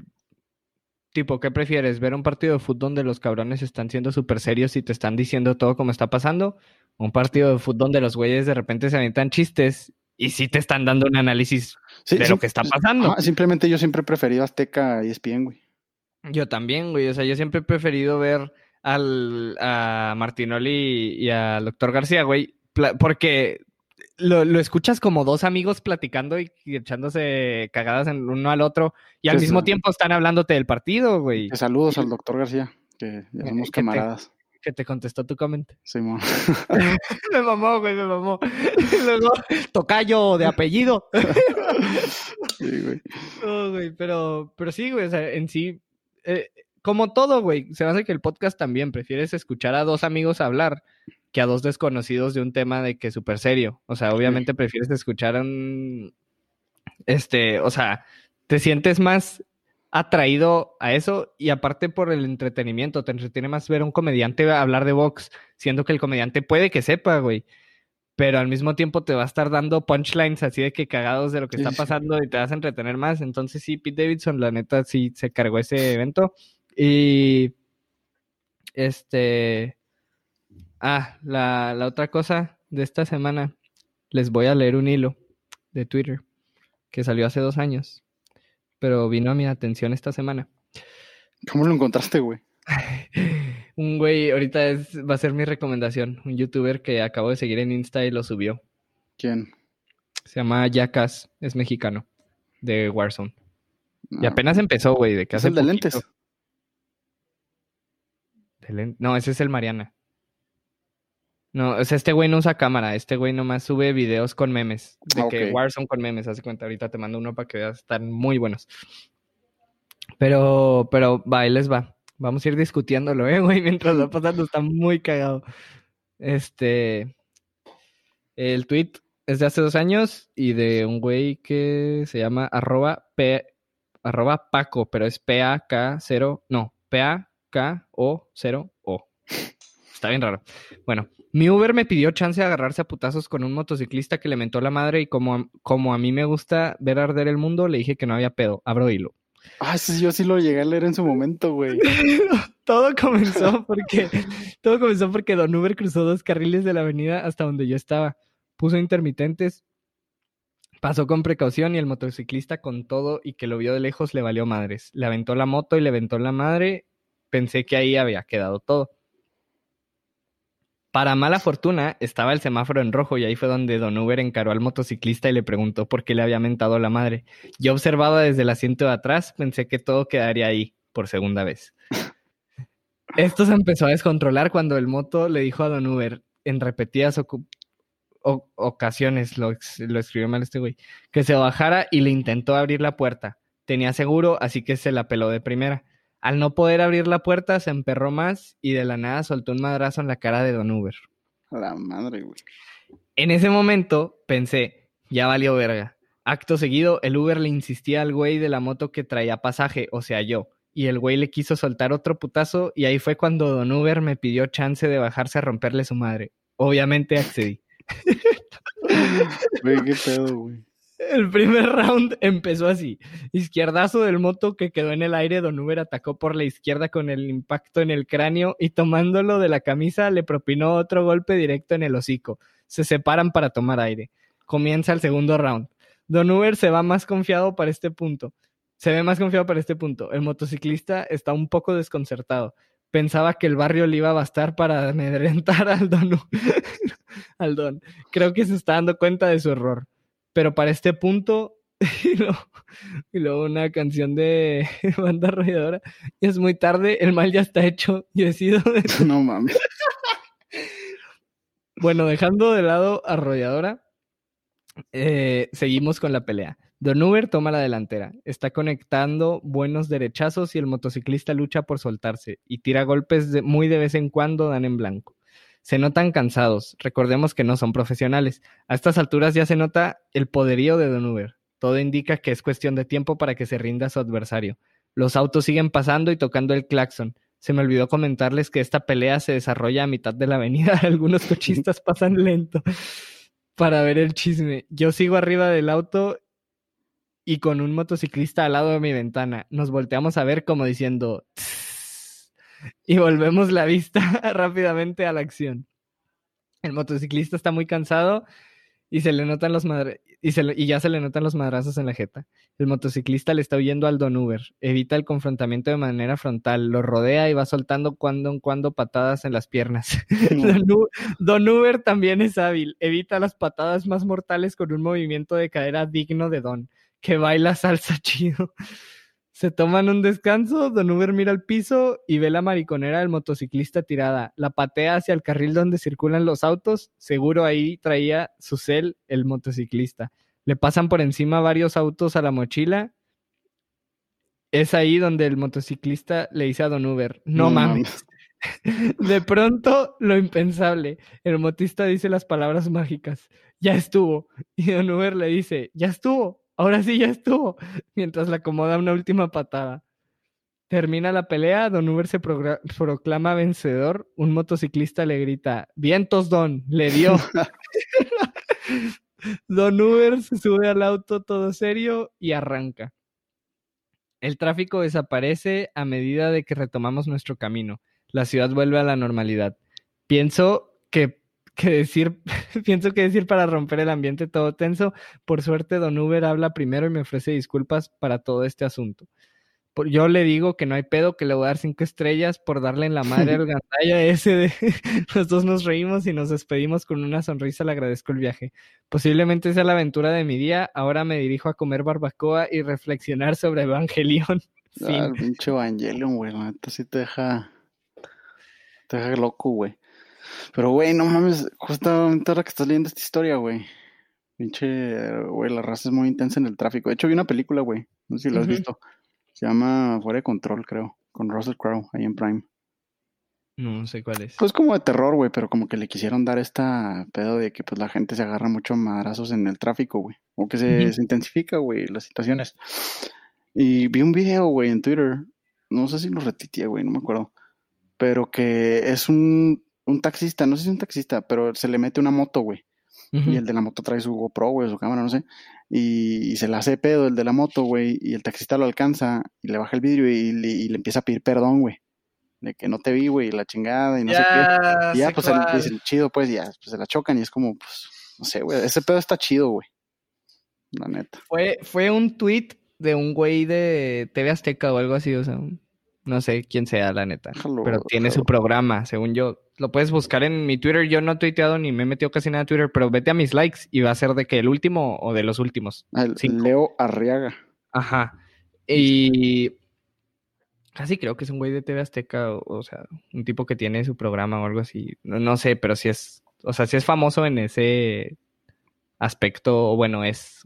tipo, ¿qué prefieres? ¿Ver un partido de fútbol donde los cabrones están siendo súper serios y te están diciendo todo como está pasando? Un partido de fútbol donde los güeyes de repente se aventan chistes y sí te están dando un análisis de lo que está pasando. simplemente yo siempre he preferido Azteca y ESPN, güey. Yo también, güey. O sea, yo siempre he preferido ver al, a Martinoli y al doctor García, güey, porque lo, escuchas como dos amigos platicando y, echándose cagadas en uno al otro y al mismo tiempo están hablando del partido, güey. Saludos al doctor García, que ya somos camaradas que te contestó tu comentario. Sí, me mamó, güey, me mamó. Luego, tocayo de apellido. sí, güey. Oh, güey, pero, pero sí, güey, o sea, en sí, eh, como todo, güey, se hace que el podcast también prefieres escuchar a dos amigos hablar que a dos desconocidos de un tema de que es súper serio. O sea, obviamente prefieres escuchar a un, este, o sea, te sientes más atraído a eso y aparte por el entretenimiento, te entretiene más ver a un comediante hablar de box, siendo que el comediante puede que sepa, güey, pero al mismo tiempo te va a estar dando punchlines así de que cagados de lo que está pasando y te vas a entretener más. Entonces sí, Pete Davidson, la neta, sí se cargó ese evento. Y este... Ah, la, la otra cosa de esta semana, les voy a leer un hilo de Twitter que salió hace dos años pero vino a mi atención esta semana. ¿Cómo lo encontraste, güey? un güey, ahorita es, va a ser mi recomendación, un youtuber que acabo de seguir en Insta y lo subió. ¿Quién? Se llama Jackass, es mexicano, de Warzone. Y ah. apenas empezó, güey, de que ¿Es el de lentes? No, ese es el Mariana. No, o sea, este güey no usa cámara, este güey nomás sube videos con memes. De ah, que Warzone con memes, hace cuenta. Ahorita te mando uno para que veas, están muy buenos. Pero, pero, va, ahí les va. Vamos a ir discutiéndolo, eh, güey, mientras va pasando, está muy cagado. Este. El tweet es de hace dos años y de un güey que se llama arroba, P, arroba Paco, pero es P-A-K-0, no, P-A-K-O-0-O. Está bien raro. Bueno, mi Uber me pidió chance de agarrarse a putazos con un motociclista que le mentó la madre y como, como a mí me gusta ver arder el mundo, le dije que no había pedo. Abro hilo. Ah, sí, yo sí lo llegué a leer en su momento, güey. todo comenzó porque todo comenzó porque Don Uber cruzó dos carriles de la avenida hasta donde yo estaba. Puso intermitentes, pasó con precaución y el motociclista con todo y que lo vio de lejos le valió madres. Le aventó la moto y le aventó la madre. Pensé que ahí había quedado todo. Para mala fortuna, estaba el semáforo en rojo y ahí fue donde Don Uber encaró al motociclista y le preguntó por qué le había mentado la madre. Yo observaba desde el asiento de atrás, pensé que todo quedaría ahí por segunda vez. Esto se empezó a descontrolar cuando el moto le dijo a Don Uber en repetidas ocasiones, lo, lo escribió mal este güey, que se bajara y le intentó abrir la puerta. Tenía seguro, así que se la peló de primera. Al no poder abrir la puerta, se emperró más y de la nada soltó un madrazo en la cara de Don Uber. La madre, güey. En ese momento pensé, ya valió verga. Acto seguido, el Uber le insistía al güey de la moto que traía pasaje, o sea, yo. Y el güey le quiso soltar otro putazo y ahí fue cuando Don Uber me pidió chance de bajarse a romperle su madre. Obviamente accedí. Qué pedo, güey. El primer round empezó así. Izquierdazo del moto que quedó en el aire. Don Uber atacó por la izquierda con el impacto en el cráneo y tomándolo de la camisa le propinó otro golpe directo en el hocico. Se separan para tomar aire. Comienza el segundo round. Don Uber se va más confiado para este punto. Se ve más confiado para este punto. El motociclista está un poco desconcertado. Pensaba que el barrio le iba a bastar para amedrentar al don. al don. Creo que se está dando cuenta de su error pero para este punto, y luego, una canción de banda arrolladora, y es muy tarde, el mal ya está hecho, y he sido... no mames. bueno, dejando de lado arrolladora, eh, seguimos con la pelea. Don Uber toma la delantera, está conectando buenos derechazos y el motociclista lucha por soltarse y tira golpes muy de vez en cuando dan en blanco se notan cansados. Recordemos que no son profesionales. A estas alturas ya se nota el poderío de Don Uber. Todo indica que es cuestión de tiempo para que se rinda a su adversario. Los autos siguen pasando y tocando el claxon. Se me olvidó comentarles que esta pelea se desarrolla a mitad de la avenida. Algunos cochistas pasan lento para ver el chisme. Yo sigo arriba del auto y con un motociclista al lado de mi ventana. Nos volteamos a ver como diciendo, y volvemos la vista rápidamente a la acción. El motociclista está muy cansado y se le notan los y, y, ya se le notan los madrazos en la jeta. El motociclista le está huyendo al Don Uber, evita el confrontamiento de manera frontal, lo rodea y va soltando cuando en cuando patadas en las piernas. Don, Uber también es hábil, evita las patadas más mortales con un movimiento de cadera digno de Don, que baila salsa chido. Se toman un descanso, Don Uber mira al piso y ve la mariconera del motociclista tirada. La patea hacia el carril donde circulan los autos. Seguro ahí traía su cel el motociclista. Le pasan por encima varios autos a la mochila. Es ahí donde el motociclista le dice a Don Uber, no, mames. De pronto, lo impensable. El motista dice las palabras mágicas. Ya estuvo. Y Don Uber le dice, ya estuvo. Ahora sí ya estuvo. Mientras le acomoda una última patada. Termina la pelea, Don Uber se proclama vencedor. Un motociclista le grita, vientos Don, le dio. Don Uber se sube al auto todo serio y arranca. El tráfico desaparece a medida de que retomamos nuestro camino. La ciudad vuelve a la normalidad. Pienso que que decir, pienso que decir para romper el ambiente todo tenso. Por suerte, Don Uber habla primero y me ofrece disculpas para todo este asunto. Yo le digo que no hay pedo, que le voy a dar cinco estrellas por darle en la madre al gandalla ese de... Los dos nos reímos y nos despedimos con una sonrisa, le agradezco el viaje. Posiblemente sea la aventura de mi día, ahora me dirijo a comer barbacoa y reflexionar sobre Evangelion. Ah, el pinche Evangelion, güey, esto sí te deja... Te deja loco, güey. Pero, güey, no mames, justamente ahora que estás leyendo esta historia, güey. Pinche, güey, la raza es muy intensa en el tráfico. De hecho, vi una película, güey. No sé si la has visto. Se llama Fuera de Control, creo. Con Russell Crowe, ahí en Prime. No, sé cuál es. Pues como de terror, güey, pero como que le quisieron dar esta pedo de que pues la gente se agarra mucho madrazos en el tráfico, güey. O que se, se intensifica, güey, las situaciones. Y vi un video, güey, en Twitter. No sé si lo retitía, güey, no me acuerdo. Pero que es un un taxista, no sé si es un taxista, pero se le mete una moto, güey. Y el de la moto trae su GoPro, güey, su cámara, no sé. Y, se le hace pedo el de la moto, güey. Y el taxista lo alcanza y le baja el vidrio y, le empieza a pedir perdón, güey. De que no te vi, güey, la chingada y no sé qué. Y ya, pues el, chido, pues ya, pues se la chocan y es como, pues, no sé, güey. Ese pedo está chido, güey. La neta. Fue, fue un tweet de un güey de TV Azteca o algo así, o sea, no sé quién sea, la neta. pero tiene su programa, según yo lo puedes buscar en mi Twitter. Yo no he tuiteado ni me he metido casi nada a Twitter, pero vete a mis likes y va a ser de que el último o de los últimos. Leo Arriaga. Ajá. Y casi creo que es un güey de TV Azteca, o, sea, un tipo que tiene su programa o algo así. No, sé, pero si es, o sea, si es famoso en ese aspecto, o bueno, es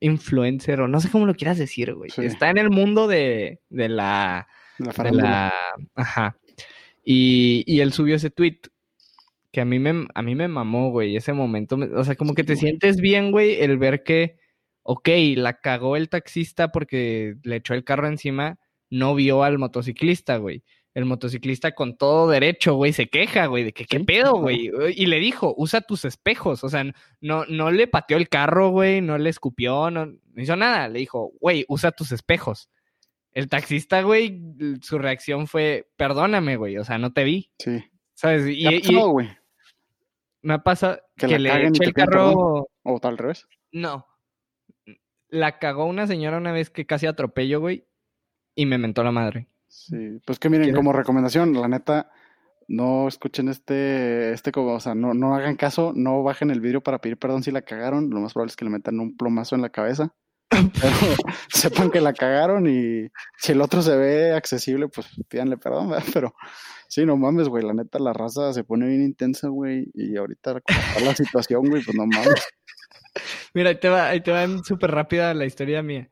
influencer, o no sé cómo lo quieras decir, güey. Está en el mundo de, de la... de la ajá. Y, él subió ese tweet que a mí me, a mí me mamó, güey, ese momento. O sea, como que te sientes bien, güey, el ver que, ok, la cagó el taxista porque le echó el carro encima, no vio al motociclista, güey. el motociclista con todo derecho, güey, se queja, güey, de que qué pedo, güey. Y le dijo, usa tus espejos. O sea, no, no le pateó el carro, güey, no le escupió, no, hizo nada. Le dijo, güey, usa tus espejos. El taxista, güey, su reacción fue, perdóname, güey, o sea, no te vi. Sí. ¿Sabes? Y, güey? Me pasa que, le eché el carro. ¿O tal revés? No. La cagó una señora una vez que casi atropello, güey, y me mentó la madre. Sí, pues que miren, como recomendación, la neta, no escuchen este, este o sea, no, no hagan caso, no bajen el vidrio para pedir perdón si la cagaron, lo más probable es que le metan un plomazo en la cabeza. Pero sepan que la cagaron y si el otro se ve accesible, pues pídanle perdón, ¿verdad? Pero sí, no mames, güey, la neta, la raza se pone bien intensa, güey, y ahorita la situación, güey, pues no mames. Mira, ahí te va, ahí te va súper rápida la historia mía.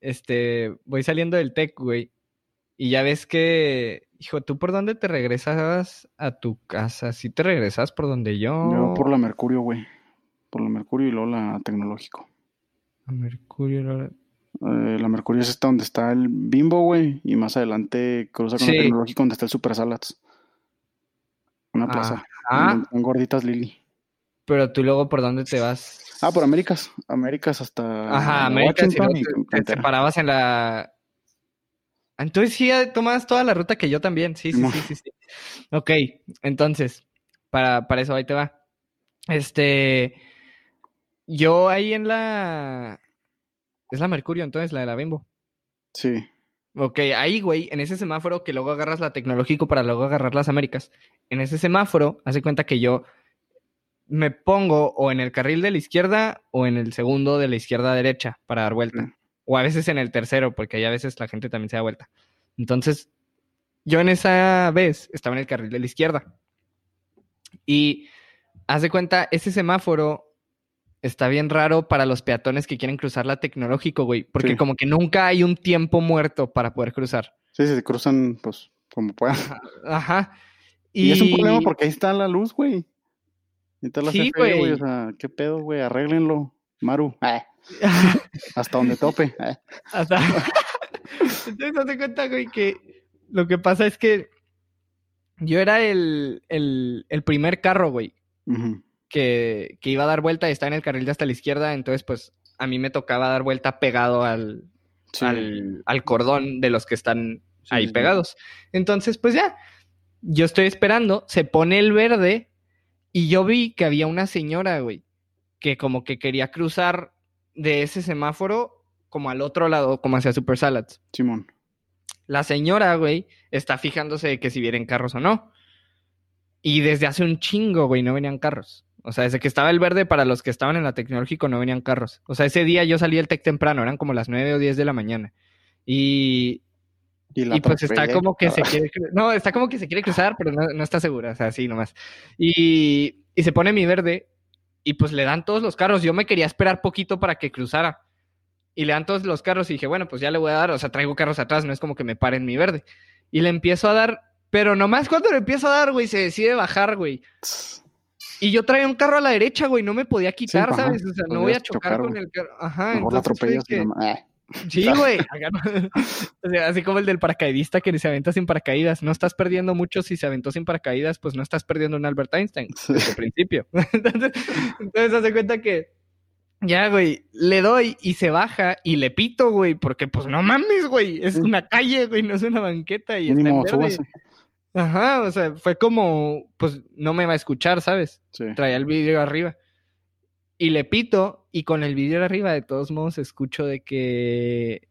Este, voy saliendo del tech, güey, y ya ves que, hijo, ¿tú por dónde te regresas a tu casa? ¿Sí te regresas por donde yo? Yo por la Mercurio, güey. Por la Mercurio y luego la Tecnológico. Mercurio la... Eh, la Mercurio es esta donde está el Bimbo, güey. Y más adelante cruza con la Tecnológico donde está el Super Salads. Una plaza. Ah. gorditas Lili. Pero tú luego por dónde te vas? Ah, por Américas. Américas hasta. Ajá, Américas. Te, te, parabas en la entonces sí tomas toda la ruta que yo también. Sí, sí, sí, sí, Ok, entonces, para, para eso ahí te va. Este, yo ahí en la... Es la Mercurio, entonces, la de la Bimbo. Sí. Ok, ahí, güey, en ese semáforo que luego agarras la tecnológico para luego agarrar las Américas. En ese semáforo, hace cuenta que yo me pongo o en el carril de la izquierda o en el segundo de la izquierda a derecha para dar vuelta. Mm o a veces en el tercero, porque ahí a veces la gente también se da vuelta. Entonces, yo en esa vez estaba en el carril de la izquierda. Y haz de cuenta, ese semáforo está bien raro para los peatones que quieren cruzar la tecnológico, güey, porque como que nunca hay un tiempo muerto para poder cruzar. Sí, se cruzan, pues, como puedan. Ajá. Y... es un problema porque ahí está la luz, güey. Ahí está la sí, güey. O sea, ¿qué pedo, güey? Arréglenlo. Maru. Ah. Hasta donde tope. Eh. Hasta... Entonces, hazte cuenta, güey, que lo que pasa es que yo era el, primer carro, güey, que, iba a dar vuelta y estaba en el carril de hasta la izquierda, entonces, pues, a mí me tocaba dar vuelta pegado al, al, cordón de los que están ahí pegados. Entonces, pues ya, yo estoy esperando, se pone el verde y yo vi que había una señora, güey, que como que quería cruzar de ese semáforo como al otro lado, como hacia Super Salads. Simón. La señora, güey, está fijándose de que si vienen carros o no. Y desde hace un chingo, güey, no venían carros. O sea, desde que estaba el verde para los que estaban en la tecnológico no venían carros. O sea, ese día yo salí del tech temprano, eran como las 9 o 10 de la mañana. Y, y, pues está como que se quiere no, está como que se quiere cruzar, pero no, no está segura, o sea, sí nomás. Y, y se pone mi verde y pues le dan todos los carros. Yo me quería esperar poquito para que cruzara. Y le dan todos los carros y dije, bueno, pues ya le voy a dar, o sea, traigo carros atrás, no es como que me paren mi verde. Y le empiezo a dar, pero nomás cuando le empiezo a dar, güey, se decide bajar, güey. Y yo traía un carro a la derecha, güey, no me podía quitar, ¿sabes? O sea, no voy a chocar, con el carro. Ajá, entonces. Que... Eh. Sí, güey. así como el del paracaidista que se aventa sin paracaídas. No estás perdiendo mucho si se aventó sin paracaídas, pues no estás perdiendo un Albert Einstein desde el principio. entonces, entonces, hace cuenta que ya, güey, le doy y se baja y le pito, güey, porque pues no mames, güey, es una calle, güey, no es una banqueta y está en Ajá, o sea, fue como, pues no me va a escuchar, ¿sabes? Traía el vídeo arriba. Y le pito y con el vídeo arriba de todos modos escucho de que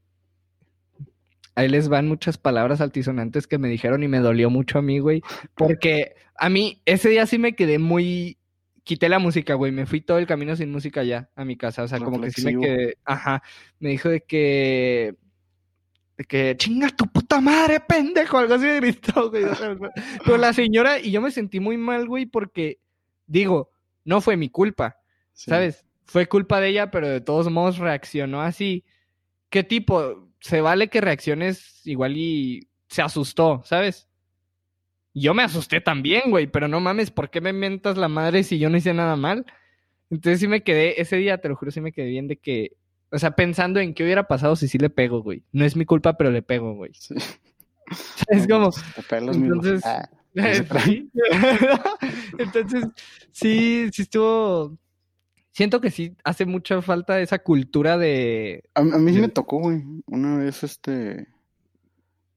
ahí les van muchas palabras altisonantes que me dijeron y me dolió mucho a mí, güey, porque a mí ese día sí me quedé muy quité la música, güey, me fui todo el camino sin música ya a mi casa, o sea, como que sí me quedé, ajá, me dijo de que de que chinga tu puta madre, pendejo, algo así de gritó, güey. Pero la señora y yo me sentí muy mal, güey, porque digo, no fue mi culpa. ¿Sabes? Fue culpa de ella, pero de todos modos reaccionó así. ¿Qué tipo? Se vale que reacciones igual y se asustó, ¿sabes? Yo me asusté también, güey, pero no mames, ¿por qué me mentas la madre si yo no hice nada mal? Entonces sí me quedé, ese día, te lo juro, sí me quedé bien de que, o sea, pensando en qué hubiera pasado si sí le pego, güey. No es mi culpa, pero le pego, güey. Es como... entonces, ah, entonces, sí, sí estuvo... Siento que sí hace mucha falta esa cultura de... A, mí sí me tocó, güey. Una vez, este...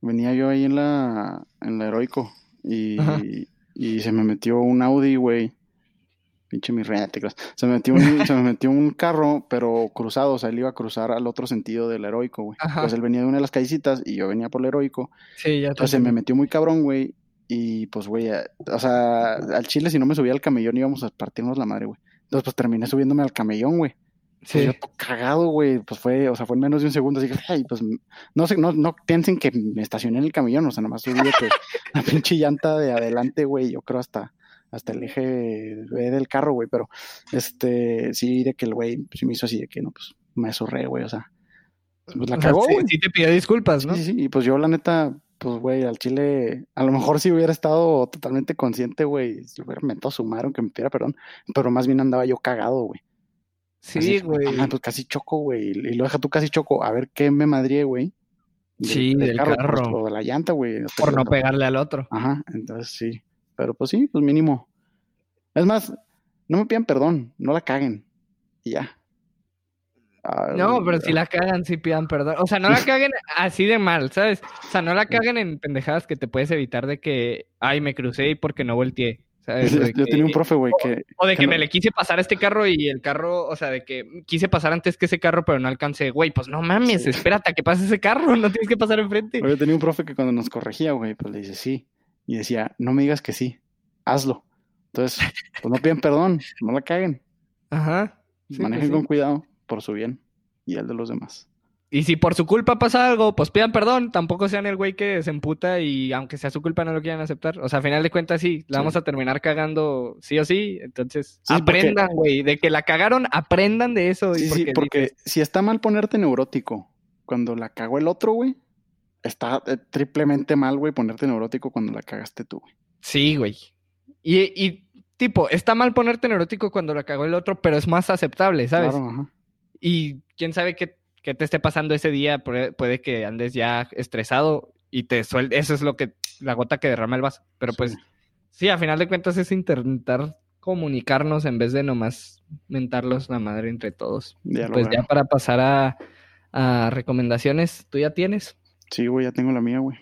Venía yo ahí en la, en la Heroico y, y se me metió un Audi, güey pinche mi Se metió, un, se me metió un carro, pero cruzado, o sea, él iba a cruzar al otro sentido del heroico, güey. Pues él venía de una de las callecitas y yo venía por el heroico. Sí, ya Entonces se me metió muy cabrón, güey. Y pues, güey, eh, o sea, al chile, si no me subía al camellón íbamos a partirnos la madre, güey. Entonces, pues terminé subiéndome al camellón, güey. Pues, sí. yo cagado, güey, pues fue, o sea, fue en menos de un segundo, así que, ay, pues, no sé, no, no piensen que me estacioné en el camellón, o sea, nada más subí que la pinche llanta de adelante, güey, yo creo hasta, hasta el eje del carro, güey, pero este, sí, de que el güey sí me hizo así de que no, pues me zurré, güey, o sea, pues la cagó, güey. Sí, te pidió disculpas, ¿no? Sí, sí, y pues yo la neta, pues güey, al chile, a lo mejor si hubiera estado totalmente consciente, güey, si hubiera mentado su madre, aunque me pidiera perdón, pero más bien andaba yo cagado, güey. Sí, güey. Ah, pues casi choco, güey, y lo deja tú casi choco, a ver qué me madrié, güey. Sí, del, carro. Pues, carro. o de la llanta, güey. Por no pegarle al otro. Ajá, entonces sí. Pero pues sí, pues mínimo. Es más, no me pidan perdón, no la caguen. Y ya. no, pero si la cagan, sí pidan perdón. O sea, no la caguen así de mal, ¿sabes? O sea, no la caguen en pendejadas que te puedes evitar de que, ay, me crucé y porque no volteé. ¿sabes? Yo, tenía un profe, güey, que... O de que, me le quise pasar a este carro y el carro, o sea, de que quise pasar antes que ese carro, pero no alcancé. Güey, pues no mames, espérate a que pase ese carro, no tienes que pasar enfrente. Yo tenía un profe que cuando nos corregía, güey, pues le dice sí. Y decía, no me digas que sí, hazlo. Entonces, pues no piden perdón, no la caguen. Ajá. Manejen pues con cuidado por su bien y el de los demás. Y si por su culpa pasa algo, pues pidan perdón. Tampoco sean el güey que se emputa y aunque sea su culpa no lo quieran aceptar. O sea, a final de cuentas sí, la vamos a terminar cagando sí o sí. Entonces, aprendan, güey. De que la cagaron, aprendan de eso. Sí, sí, porque si está mal ponerte neurótico cuando la cagó el otro, güey, está eh, triplemente mal, güey, ponerte neurótico cuando la cagaste tú, güey. Sí, güey. Y, y tipo, está mal ponerte neurótico cuando la cagó el otro, pero es más aceptable, ¿sabes? Y quién sabe qué, te esté pasando ese día, puede, que andes ya estresado y te suelte, eso es lo que, la gota que derrama el vaso. Pero pues, sí, a final de cuentas es intentar comunicarnos en vez de nomás mentarlos la madre entre todos. pues ya para pasar a, a recomendaciones, ¿tú ya tienes? Sí, güey, ya tengo la mía, güey.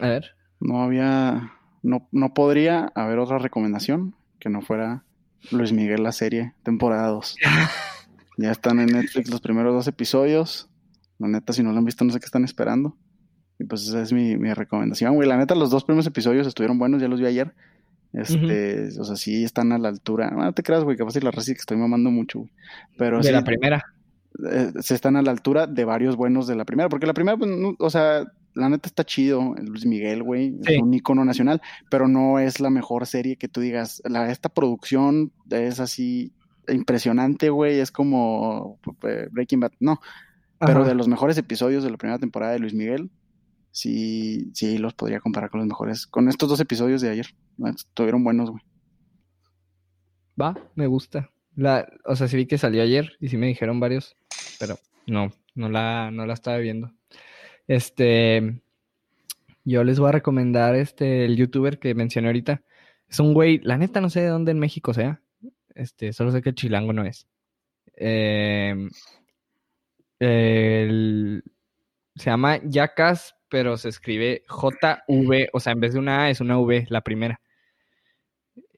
A ver. No había no, no podría haber otra recomendación que no fuera Luis Miguel la serie, temporada 2. ya están en Netflix los primeros dos episodios. La neta, si no lo han visto, no sé qué están esperando. Y pues esa es mi, recomendación, güey. La neta, los dos primeros episodios estuvieron buenos, ya los vi ayer. Este, o sea, sí están a la altura. No, te creas, güey, capaz de la raza que estoy mamando mucho, güey. Pero de la primera. Eh, se están a la altura de varios buenos de la primera, porque la primera, pues, o sea, la neta está chido, Luis Miguel, güey, es un icono nacional, pero no es la mejor serie que tú digas, la, esta producción es así impresionante, güey, es como eh, Breaking Bad, no, pero de los mejores episodios de la primera temporada de Luis Miguel, sí, sí los podría comparar con los mejores, con estos dos episodios de ayer, estuvieron buenos, güey. Va, me gusta. La, o sea, sí vi que salió ayer y sí me dijeron varios, pero no, no la, no la estaba viendo. Este, yo les voy a recomendar este, el youtuber que mencioné ahorita. Es un güey, la neta no sé de dónde en México sea. Este, solo sé que el chilango no es. Em, se llama Yacas, pero se escribe JV, o sea, en vez de una A es una V, la primera.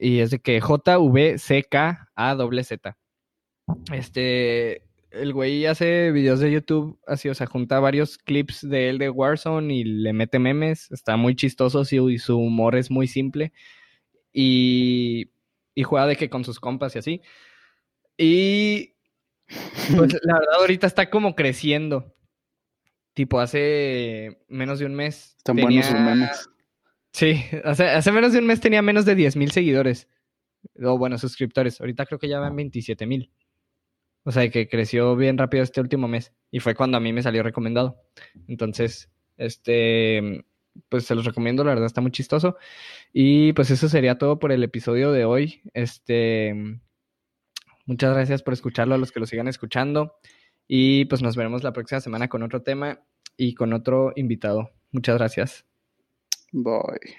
Y es de que JVCKA-Z. Este, el güey hace videos de YouTube así, o sea, junta varios clips de él de Warzone y le mete memes. Está muy chistoso y su humor es muy simple. Y, y juega de que con sus compas y así. Y pues la verdad ahorita está como creciendo. Tipo, hace menos de un mes. Están buenos sus memes. Sí, hace, hace menos de un mes tenía menos de 10 mil seguidores. O bueno, suscriptores. Ahorita creo que ya van 27 mil. O sea, que creció bien rápido este último mes. Y fue cuando a mí me salió recomendado. Entonces, este, pues se los recomiendo, la verdad está muy chistoso. Y pues eso sería todo por el episodio de hoy. Este, muchas gracias por escucharlo a los que lo sigan escuchando. Y pues nos veremos la próxima semana con otro tema y con otro invitado. Muchas gracias. Bye.